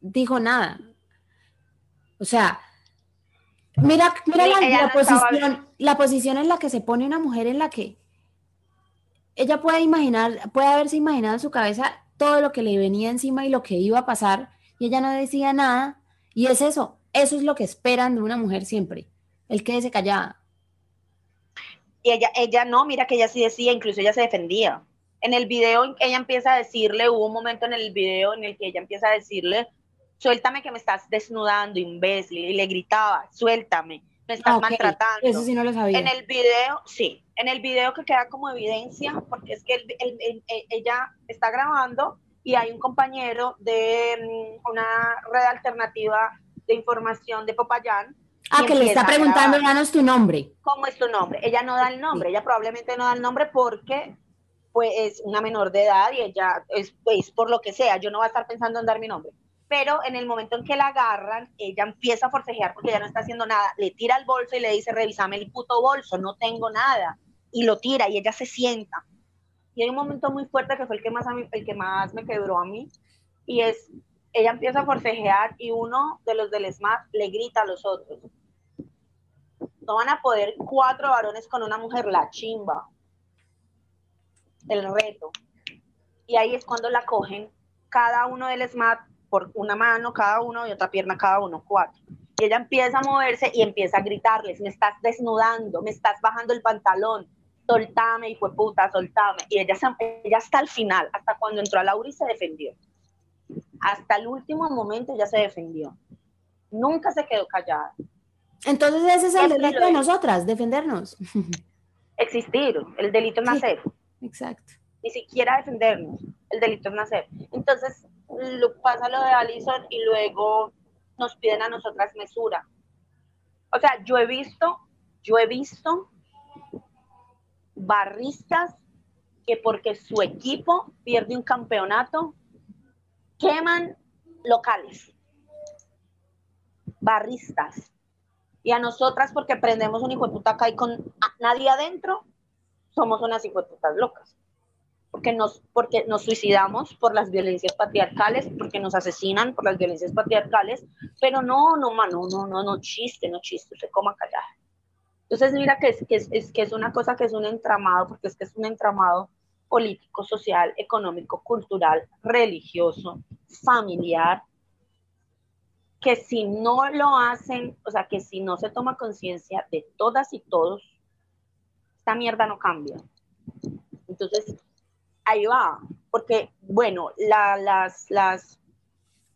[SPEAKER 2] dijo nada. O sea, mira, mira la, posición, la posición en la que se pone una mujer en la que ella puede imaginar, puede haberse imaginado en su cabeza todo lo que le venía encima y lo que iba a pasar, y ella no decía nada. Y es eso, eso es lo que esperan de una mujer siempre, el que se callada.
[SPEAKER 1] Y ella, ella no, mira que ella sí decía, incluso ella se defendía. En el video ella empieza a decirle, hubo un momento en el video en el que ella empieza a decirle, suéltame que me estás desnudando, imbécil, y le gritaba, suéltame, me estás ah, maltratando.
[SPEAKER 2] Eso sí no lo sabía.
[SPEAKER 1] En el video, sí, en el video que queda como evidencia, porque es que ella está grabando y hay un compañero de mm, una red alternativa de información de Popayán.
[SPEAKER 2] Ah, que le está preguntando, danos tu nombre.
[SPEAKER 1] ¿Cómo es tu nombre? Ella no da el nombre, ella probablemente no da el nombre porque pues es una menor de edad y ella es, pues, por lo que sea, yo no voy a estar pensando en dar mi nombre. Pero en el momento en que la agarran, ella empieza a forcejear porque ya no está haciendo nada, le tira el bolso y le dice, revísame el puto bolso, no tengo nada. Y lo tira y ella se sienta y hay un momento muy fuerte que fue el que más, el que más me quebró a mí, y es, ella empieza a forcejear y uno de los del SMAT le grita a los otros, no van a poder cuatro varones con una mujer, la chimba, el reto. Y ahí es cuando la cogen cada uno del SMAT por una mano cada uno y otra pierna cada uno, cuatro. Y ella empieza a moverse y empieza a gritarles, me estás desnudando, me estás bajando el pantalón, soltame, y fue puta, soltame. Y ella, ella hasta el final, hasta cuando entró a Laura y se defendió. Hasta el último momento ella se defendió. Nunca se quedó callada.
[SPEAKER 2] Entonces ese es el delito de nosotras, defendernos.
[SPEAKER 1] Existir, el delito es nacer.
[SPEAKER 2] Exacto.
[SPEAKER 1] Ni siquiera defendernos, el delito es nacer. Entonces lo, pasa lo de Alison y luego nos piden a nosotras mesura. O sea, yo he visto, yo he visto barristas que porque su equipo pierde un campeonato, queman locales. Barristas. Y a nosotras, porque prendemos un hijo de puta acá y con nadie adentro, somos unas hijo de putas locas. Porque nos, porque nos suicidamos por las violencias patriarcales, porque nos asesinan por las violencias patriarcales, pero no, no, mano, no, no, no, chiste, no chiste, se coma callar. Entonces, mira que es, que es, que es una cosa que es un entramado, porque es que es un entramado político, social, económico, cultural, religioso, familiar, que si no lo hacen, o sea, que si no se toma conciencia de todas y todos, esta mierda no cambia. Entonces, ahí va, porque, bueno, las, las,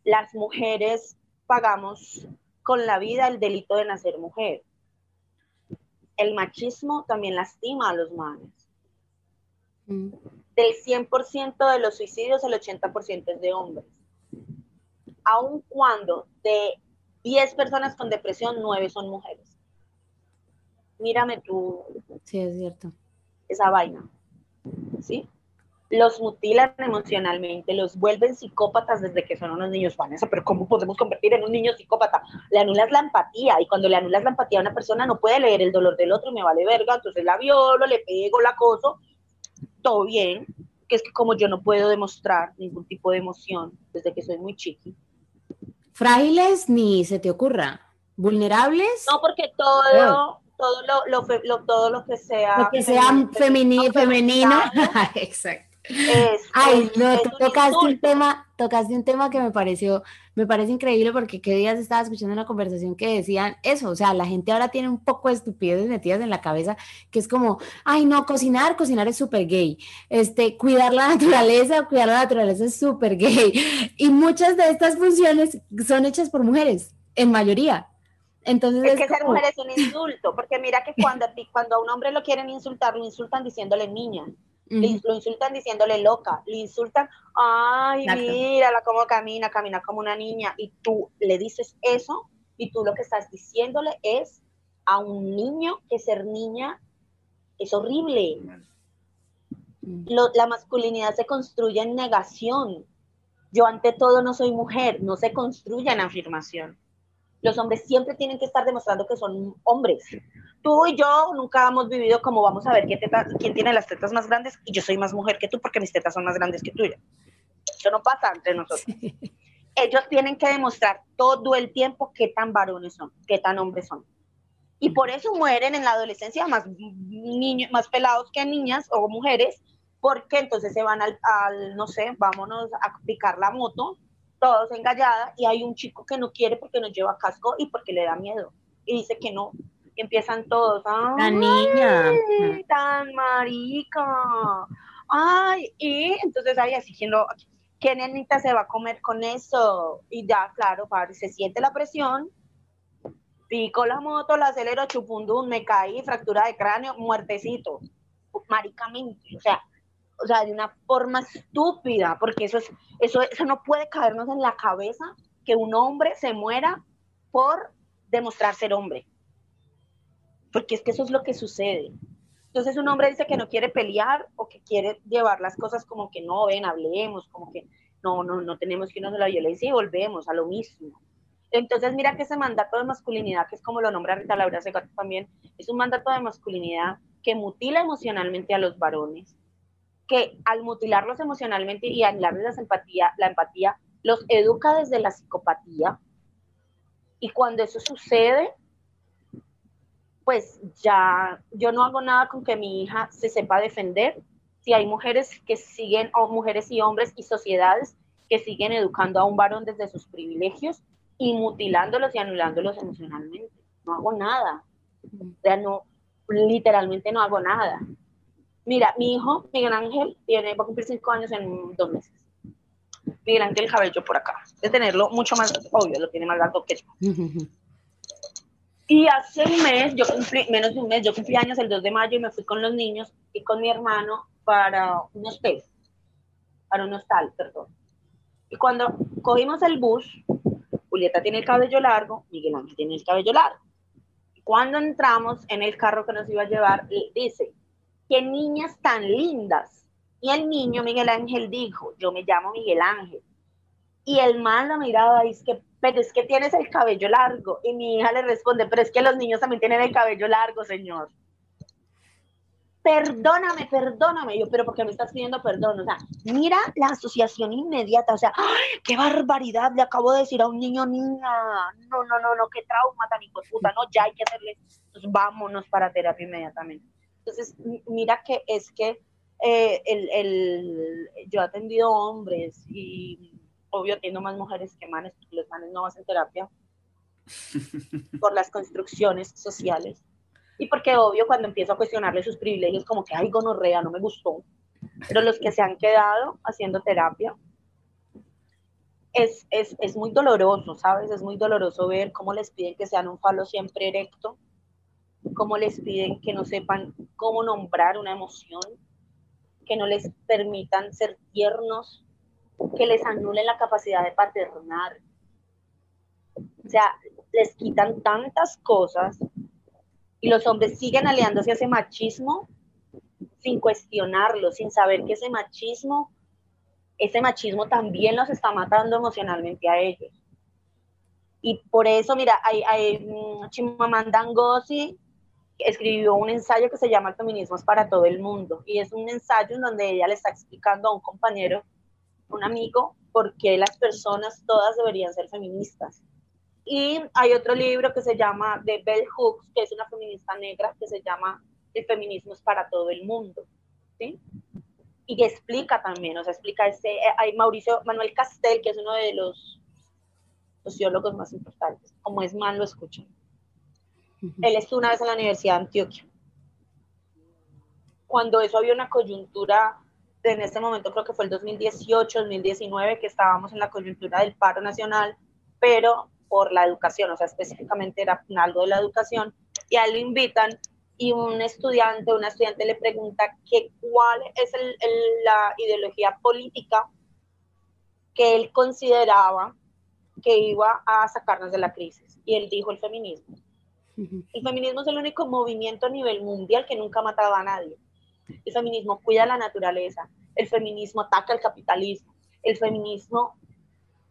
[SPEAKER 1] las mujeres pagamos con la vida el delito de nacer mujer el machismo también lastima a los manes. Mm. Del 100% de los suicidios, el 80% es de hombres. Aun cuando de 10 personas con depresión, 9 son mujeres. Mírame tú.
[SPEAKER 2] Sí, es cierto.
[SPEAKER 1] Esa vaina. ¿Sí? los mutilan emocionalmente, los vuelven psicópatas desde que son unos niños, Vanessa, pero ¿cómo podemos convertir en un niño psicópata? Le anulas la empatía y cuando le anulas la empatía a una persona no puede leer el dolor del otro y me vale verga, entonces la violo, le pego, la acoso, todo bien, que es que como yo no puedo demostrar ningún tipo de emoción desde que soy muy chiqui.
[SPEAKER 2] Frágiles ni se te ocurra, vulnerables.
[SPEAKER 1] No, porque todo... Todo lo, lo, todo lo que sea.
[SPEAKER 2] Lo que sea femenino. femenino. Exacto. Ay, no, tocaste un tema, tocaste un tema que me pareció, me parece increíble porque qué días estaba escuchando una conversación que decían eso, o sea, la gente ahora tiene un poco de estupideces metidas en la cabeza, que es como, ay, no, cocinar, cocinar es súper gay, este, cuidar la naturaleza, cuidar la naturaleza es súper gay, y muchas de estas funciones son hechas por mujeres, en mayoría. Entonces
[SPEAKER 1] es, que ser mujer es un insulto, porque mira que cuando a, ti, cuando a un hombre lo quieren insultar, lo insultan diciéndole niña, lo insultan diciéndole loca, le insultan, ay, mírala cómo camina, camina como una niña, y tú le dices eso, y tú lo que estás diciéndole es a un niño que ser niña es horrible. la masculinidad se construye en negación. Yo ante todo no soy mujer, no se construye en afirmación. Los hombres siempre tienen que estar demostrando que son hombres. Tú y yo nunca hemos vivido como vamos a ver quién tiene las tetas más grandes y yo soy más mujer que tú porque mis tetas son más grandes que tuyas. Eso no pasa entre nosotros. Ellos tienen que demostrar todo el tiempo qué tan varones son, qué tan hombres son. Y por eso mueren en la adolescencia más niños, más pelados que niñas o mujeres, porque entonces se van al, al no sé, vámonos a picar la moto todos engallada y hay un chico que no quiere porque no lleva casco y porque le da miedo. Y dice que no. Y empiezan todos,
[SPEAKER 2] la niña,
[SPEAKER 1] tan marica, ay, y entonces ahí así, ¿quién, lo, ¿qué nenita se va a comer con eso? Y ya, claro, se siente la presión, pico la moto, la acelero, chupundún, me caí, fractura de cráneo, muertecito, maricamente, o sea, o sea, de una forma estúpida, porque eso, es, eso, eso no puede caernos en la cabeza que un hombre se muera por demostrar ser hombre. Porque es que eso es lo que sucede. Entonces un hombre dice que no quiere pelear o que quiere llevar las cosas como que no, ven, hablemos, como que no, no, no tenemos que irnos de la violencia y volvemos a lo mismo. Entonces mira que ese mandato de masculinidad, que es como lo nombra Rita Laura Segato también, es un mandato de masculinidad que mutila emocionalmente a los varones, que al mutilarlos emocionalmente y anularles la empatía, la empatía, los educa desde la psicopatía. Y cuando eso sucede, pues ya yo no hago nada con que mi hija se sepa defender. Si hay mujeres que siguen, o mujeres y hombres y sociedades que siguen educando a un varón desde sus privilegios y mutilándolos y anulándolos emocionalmente. No hago nada. O sea, no, literalmente no hago nada. Mira, mi hijo, Miguel Ángel, tiene, va a cumplir cinco años en dos meses. Miguel Ángel, el cabello por acá. De tenerlo mucho más, obvio, lo tiene más largo que yo. Y hace un mes, yo cumplí, menos de un mes, yo cumplí años el 2 de mayo y me fui con los niños y con mi hermano para unos test, para un hostal, perdón. Y cuando cogimos el bus, Julieta tiene el cabello largo, Miguel Ángel tiene el cabello largo. Cuando entramos en el carro que nos iba a llevar, dice, qué niñas tan lindas. Y el niño Miguel Ángel dijo, yo me llamo Miguel Ángel. Y el man lo miraba y es que, pero es que tienes el cabello largo. Y mi hija le responde, pero es que los niños también tienen el cabello largo, señor. Perdóname, perdóname. Yo, pero ¿por qué me estás pidiendo perdón? O sea, mira la asociación inmediata. O sea, ¡ay, qué barbaridad! Le acabo de decir a un niño, niña. No, no, no, no, qué trauma tan hijo puta. No, ya hay que hacerle. Pues vámonos para terapia inmediatamente. Entonces, mira que es que eh, el, el, yo he atendido hombres y obvio atiendo más mujeres que manes, porque los manes no hacen terapia por las construcciones sociales. Y porque obvio cuando empiezo a cuestionarle sus privilegios, como que, ay, gonorrea, no me gustó. Pero los que se han quedado haciendo terapia, es, es, es muy doloroso, ¿sabes? Es muy doloroso ver cómo les piden que sean un falo siempre erecto cómo les piden que no sepan cómo nombrar una emoción, que no les permitan ser tiernos, que les anulen la capacidad de paternar. O sea, les quitan tantas cosas y los hombres siguen aliándose a ese machismo sin cuestionarlo, sin saber que ese machismo, ese machismo también los está matando emocionalmente a ellos. Y por eso, mira, hay, hay um, Chimamanda Ngozi escribió un ensayo que se llama El feminismo es para todo el mundo y es un ensayo en donde ella le está explicando a un compañero, un amigo, por qué las personas todas deberían ser feministas. Y hay otro libro que se llama de Bell Hooks, que es una feminista negra, que se llama El feminismo es para todo el mundo. ¿sí? Y explica también, o sea, explica ese, eh, hay Mauricio Manuel Castel, que es uno de los sociólogos más importantes, como es man lo él estuvo una vez en la Universidad de Antioquia. Cuando eso había una coyuntura, en este momento creo que fue el 2018, 2019, que estábamos en la coyuntura del paro nacional, pero por la educación, o sea, específicamente era algo de la educación, y a él lo invitan y un estudiante, una estudiante le pregunta que cuál es la ideología política que él consideraba que iba a sacarnos de la crisis. Y él dijo el feminismo. El feminismo es el único movimiento a nivel mundial que nunca ha matado a nadie. El feminismo cuida la naturaleza, el feminismo ataca el capitalismo, el feminismo,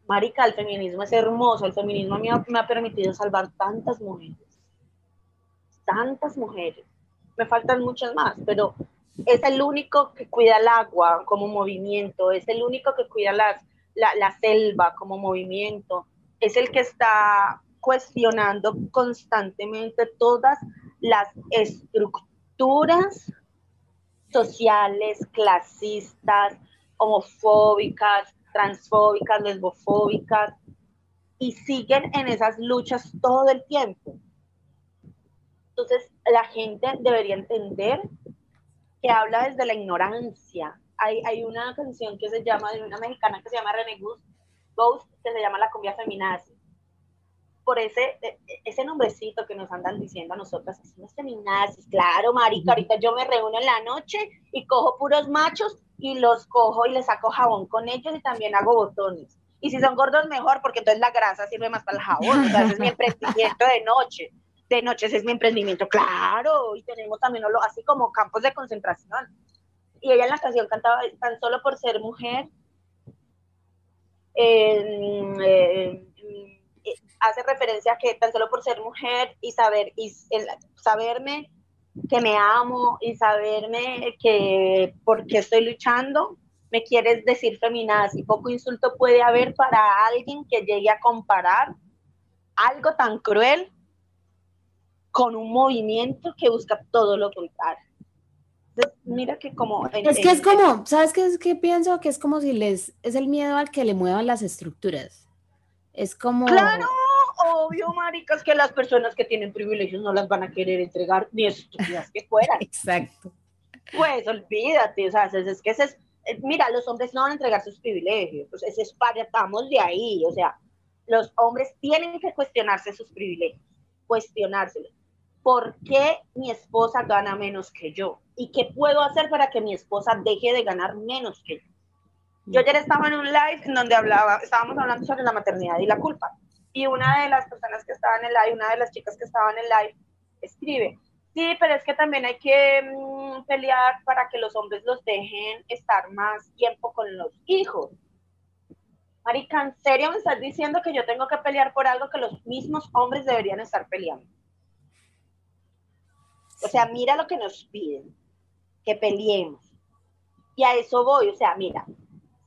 [SPEAKER 1] marica, el feminismo es hermoso, el feminismo me ha, permitido salvar tantas mujeres, tantas mujeres. Me faltan muchas más, pero es el único que cuida el agua como movimiento, es el único que cuida la selva como movimiento, es el que está cuestionando constantemente todas las estructuras sociales, clasistas, homofóbicas, transfóbicas, lesbofóbicas, y siguen en esas luchas todo el tiempo. Entonces, la gente debería entender que habla desde la ignorancia. Hay, hay una canción que se llama, de una mexicana que se llama René Ghost, que se llama La cumbia feminazi por ese, e, e, ese nombrecito que nos andan diciendo a nosotras, somos feminazis, claro, marica, ahorita yo me reúno en la noche y cojo puros machos y los cojo y les saco jabón con ellos y también hago botones. Y si son gordos, mejor, porque entonces la grasa sirve más para el jabón, ese es mi emprendimiento de noche. De noche ese es mi emprendimiento, claro, y tenemos también así como campos de concentración. Y ella en la canción cantaba tan solo por ser mujer, eh, hace referencia a que tan solo por ser mujer y saber y saberme que me amo y saberme que porque estoy luchando, me quieres decir feminazi. Poco insulto puede haber para alguien que llegue a comparar algo tan cruel con un movimiento que busca todo lo contrario. mira que como...
[SPEAKER 2] es que es como, ¿sabes qué es que pienso? Que es como si les, es el miedo al que le muevan las estructuras. Es como...
[SPEAKER 1] Claro, obvio, maricas, que las personas que tienen privilegios no las van a querer entregar ni estúpidas que fueran.
[SPEAKER 2] Exacto.
[SPEAKER 1] Pues olvídate, o sea, es, que ese es, eh, mira, los hombres no van a entregar sus privilegios, pues ese es estamos de ahí, o sea, los hombres tienen que cuestionarse sus privilegios, cuestionárselos. ¿Por qué mi esposa gana menos que yo? ¿Y qué puedo hacer para que mi esposa deje de ganar menos que yo? Yo ayer estaba en un live en donde hablaba, estábamos hablando sobre la maternidad y la culpa y una de las personas que estaban en el live, una de las chicas que estaban en el live, escribe, sí, pero es que también hay que mm, pelear para que los hombres los dejen estar más tiempo con los hijos. Marica, ¿en serio me estás diciendo que yo tengo que pelear por algo que los mismos hombres deberían estar peleando? O sea, mira lo que nos piden, que peleemos. Y a eso voy, o sea, mira,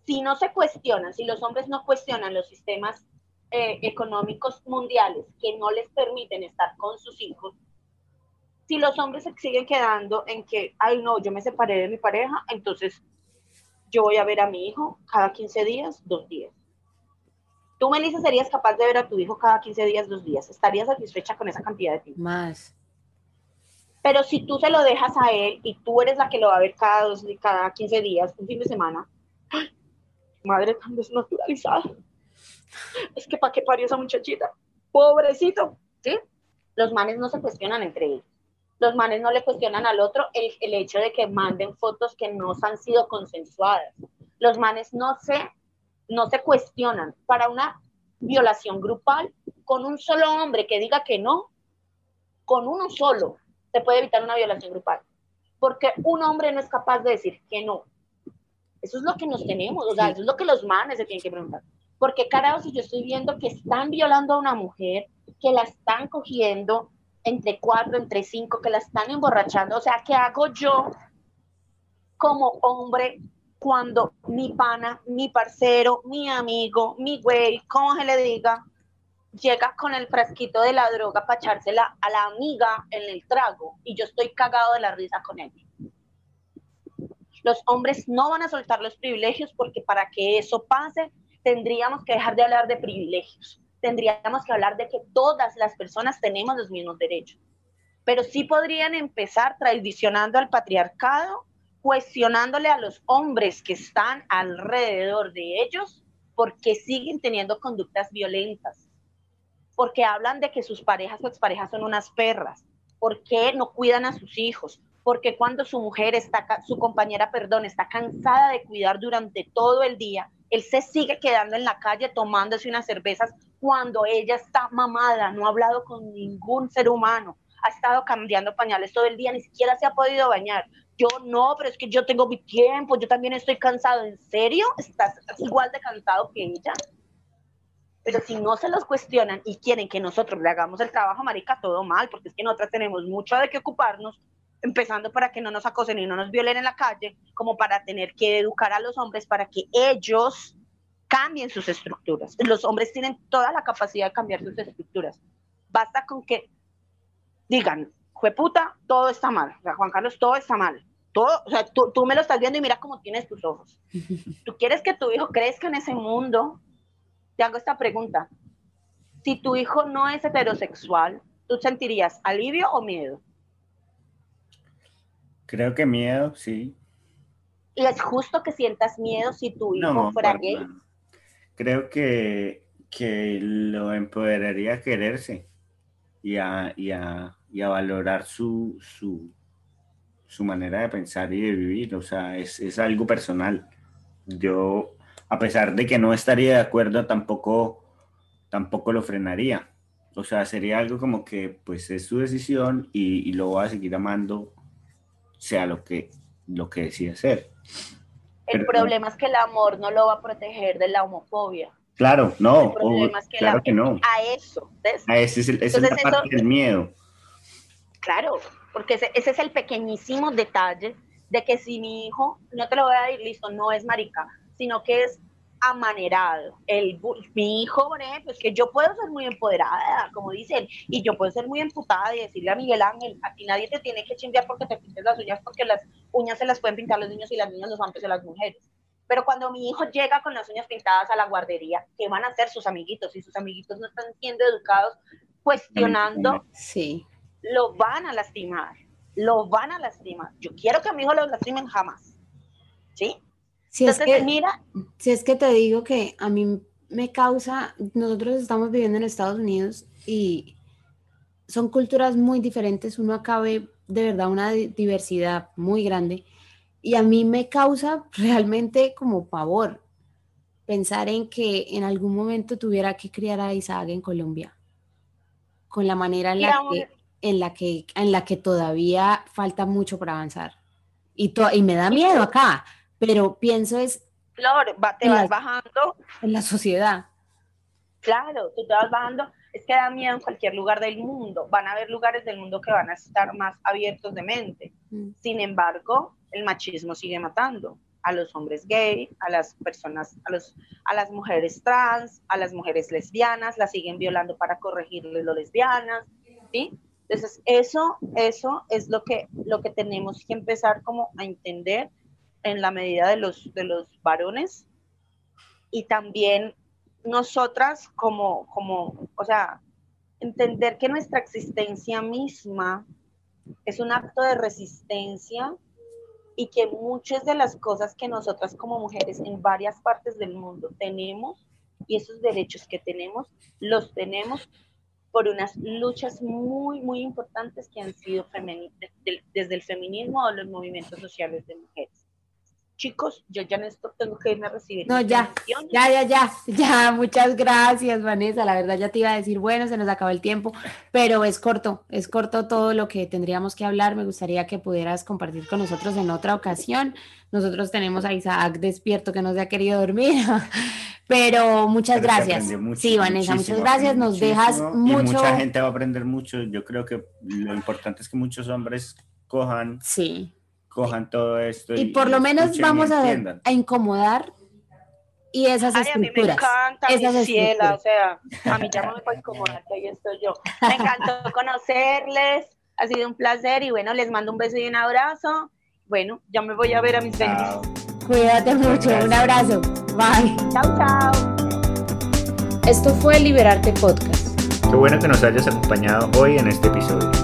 [SPEAKER 1] si no se cuestionan, si los hombres no cuestionan los sistemas eh, económicos mundiales que no les permiten estar con sus hijos, si los hombres se siguen quedando en que, ay no, yo me separé de mi pareja, entonces yo voy a ver a mi hijo cada 15 días, dos días. Tú, Melissa, serías capaz de ver a tu hijo cada 15 días, dos días. ¿Estarías satisfecha con esa cantidad de tiempo?
[SPEAKER 2] Más.
[SPEAKER 1] Pero si tú se lo dejas a él y tú eres la que lo va a ver cada, dos, cada 15 días, un fin de semana, madre tan desnaturalizada es que para qué parió esa muchachita, pobrecito, ¿sí? Los manes no se cuestionan entre ellos. Los manes no le cuestionan al otro el, el hecho de que manden fotos que no han sido consensuadas. Los manes no se, no se cuestionan. Para una violación grupal, con un solo hombre que diga que no, con uno solo se puede evitar una violación grupal. Porque un hombre no es capaz de decir que no. Eso es lo que nos tenemos, o sea, eso es lo que los manes se tienen que preguntar. Porque carajo, si yo estoy viendo que están violando a una mujer, que la están cogiendo entre cuatro, entre cinco, que la están emborrachando, o sea, ¿qué hago yo como hombre cuando mi pana, mi parcero, mi amigo, mi güey, como se le diga, llega con el frasquito de la droga para echársela a la amiga en el trago y yo estoy cagado de la risa con él? Los hombres no van a soltar los privilegios porque para que eso pase tendríamos que dejar de hablar de privilegios, tendríamos que hablar de que todas las personas tenemos los mismos derechos. Pero sí podrían empezar tradicionando al patriarcado, cuestionándole a los hombres que están alrededor de ellos porque siguen teniendo conductas violentas. porque hablan de que sus parejas o exparejas son unas perras, porque no cuidan a sus hijos, porque cuando su mujer está, su compañera, perdón, está cansada de cuidar durante todo el día, él se sigue quedando en la calle tomándose unas cervezas cuando ella está mamada, no ha hablado con ningún ser humano, ha estado cambiando pañales todo el día, ni siquiera se ha podido bañar. Yo no, pero es que yo tengo mi tiempo, yo también estoy cansado. ¿En serio? ¿Estás igual de cansado que ella? Pero si no se los cuestionan y quieren que nosotros le hagamos el trabajo, marica, todo mal, porque es que nosotras tenemos mucho de qué ocuparnos, empezando para que no nos acosen y no nos violen en la calle, como para tener que educar a los hombres para que ellos cambien sus estructuras. Los hombres tienen toda la capacidad de cambiar sus estructuras. Basta con que digan, puta, todo está mal. Juan Carlos, todo está mal. Todo, o sea, tú, tú me lo estás viendo y mira cómo tienes tus ojos. Tú quieres que tu hijo crezca en ese mundo te hago esta pregunta. Si tu hijo no es heterosexual, ¿tú sentirías alivio o miedo?
[SPEAKER 3] Creo que miedo, sí.
[SPEAKER 1] ¿Y es justo que sientas miedo si tu hijo fuera gay?
[SPEAKER 3] Creo que, que, lo empoderaría a quererse y a, y a, y a valorar su, su, su, manera de pensar y de vivir. O sea, es, es algo personal. Yo a pesar de que no estaría de acuerdo, tampoco, tampoco lo frenaría. O sea, sería algo como que pues es su decisión y, lo va a seguir amando, sea lo que, lo que decida hacer.
[SPEAKER 1] El problema es que el amor no lo va a proteger de la homofobia.
[SPEAKER 3] Claro, no, claro que no.
[SPEAKER 1] A eso.
[SPEAKER 3] A ese es, el, esa es la parte del miedo.
[SPEAKER 1] Claro, porque ese, ese, es el pequeñísimo detalle de que si mi hijo, no te lo voy a decir, listo, no es marica, sino que es amanerado. El, mi hijo, pues que yo puedo ser muy empoderada, como dicen, y yo puedo ser muy emputada y decirle a Miguel Ángel, a ti nadie te tiene que chimbear porque te pintes las uñas, porque las uñas se las pueden pintar los niños y las niñas los hombres de las mujeres. Pero cuando mi hijo llega con las uñas pintadas a la guardería, ¿qué van a hacer sus amiguitos? Si sus amiguitos no están siendo educados, cuestionando,
[SPEAKER 2] sí.
[SPEAKER 1] lo van a lastimar, lo van a lastimar. Yo quiero que a mi hijo lo lastimen jamás. ¿Sí?
[SPEAKER 2] Si es que, mira, si es que te digo que a mí me causa, nosotros estamos viviendo en Estados Unidos y son culturas muy diferentes, uno acá ve de verdad una diversidad muy grande y a mí me causa realmente como pavor pensar en que en algún momento tuviera que criar a Isaac en Colombia, con la manera en la, que, en la que, en la que todavía falta mucho para avanzar. Y, y me da miedo acá, pero pienso es...
[SPEAKER 1] Claro, te vas bajando.
[SPEAKER 2] En la sociedad.
[SPEAKER 1] Claro, tú te vas bajando. Es que da miedo en cualquier lugar del mundo. Van a haber lugares del mundo que van a estar más abiertos de mente. Mm. Sin embargo, el machismo sigue matando a los hombres gay, a las personas, a, los, a las mujeres trans, a las mujeres lesbianas, las siguen violando para corregirles lo lesbianas, ¿sí? Entonces, eso, eso es lo que, lo que tenemos que empezar como a entender en la medida de los, de los varones y también nosotras como, como, o sea, entender que nuestra existencia misma es un acto de resistencia y que muchas de las cosas que nosotras como mujeres en varias partes del mundo tenemos y esos derechos que tenemos, los tenemos por unas luchas muy, muy importantes que han sido desde el feminismo o los movimientos sociales de mujeres chicos, yo ya en esto tengo que irme a recibir.
[SPEAKER 2] No, ya, ya, ya, ya, ya, muchas gracias, Vanessa. La verdad ya te iba a decir, bueno, se nos acabó el tiempo, pero es corto, es corto todo lo que tendríamos que hablar. Me gustaría que pudieras compartir con nosotros en otra ocasión. Nosotros tenemos a Isaac despierto que no se ha querido dormir, pero muchas gracias. sí, Vanessa, muchas gracias. Nos dejas mucho.
[SPEAKER 3] mucha gente va a aprender mucho. Yo creo que lo importante es que muchos hombres cojan.
[SPEAKER 2] Sí
[SPEAKER 3] cojan todo esto.
[SPEAKER 2] Y, por lo menos vamos a, a, incomodar y esas Ay, estructuras.
[SPEAKER 1] A mí me encanta, mi ciela, o sea, a mí ya no me puedo incomodar, que ahí estoy yo. Me encantó conocerles, ha sido un placer y bueno, les mando un beso y un abrazo. Bueno, ya me voy a ver a mis babies.
[SPEAKER 2] Cuídate mucho, un abrazo. Bye.
[SPEAKER 1] Chao, chao.
[SPEAKER 2] Esto fue Liberarte Podcast.
[SPEAKER 3] Qué bueno que nos hayas acompañado hoy en este episodio.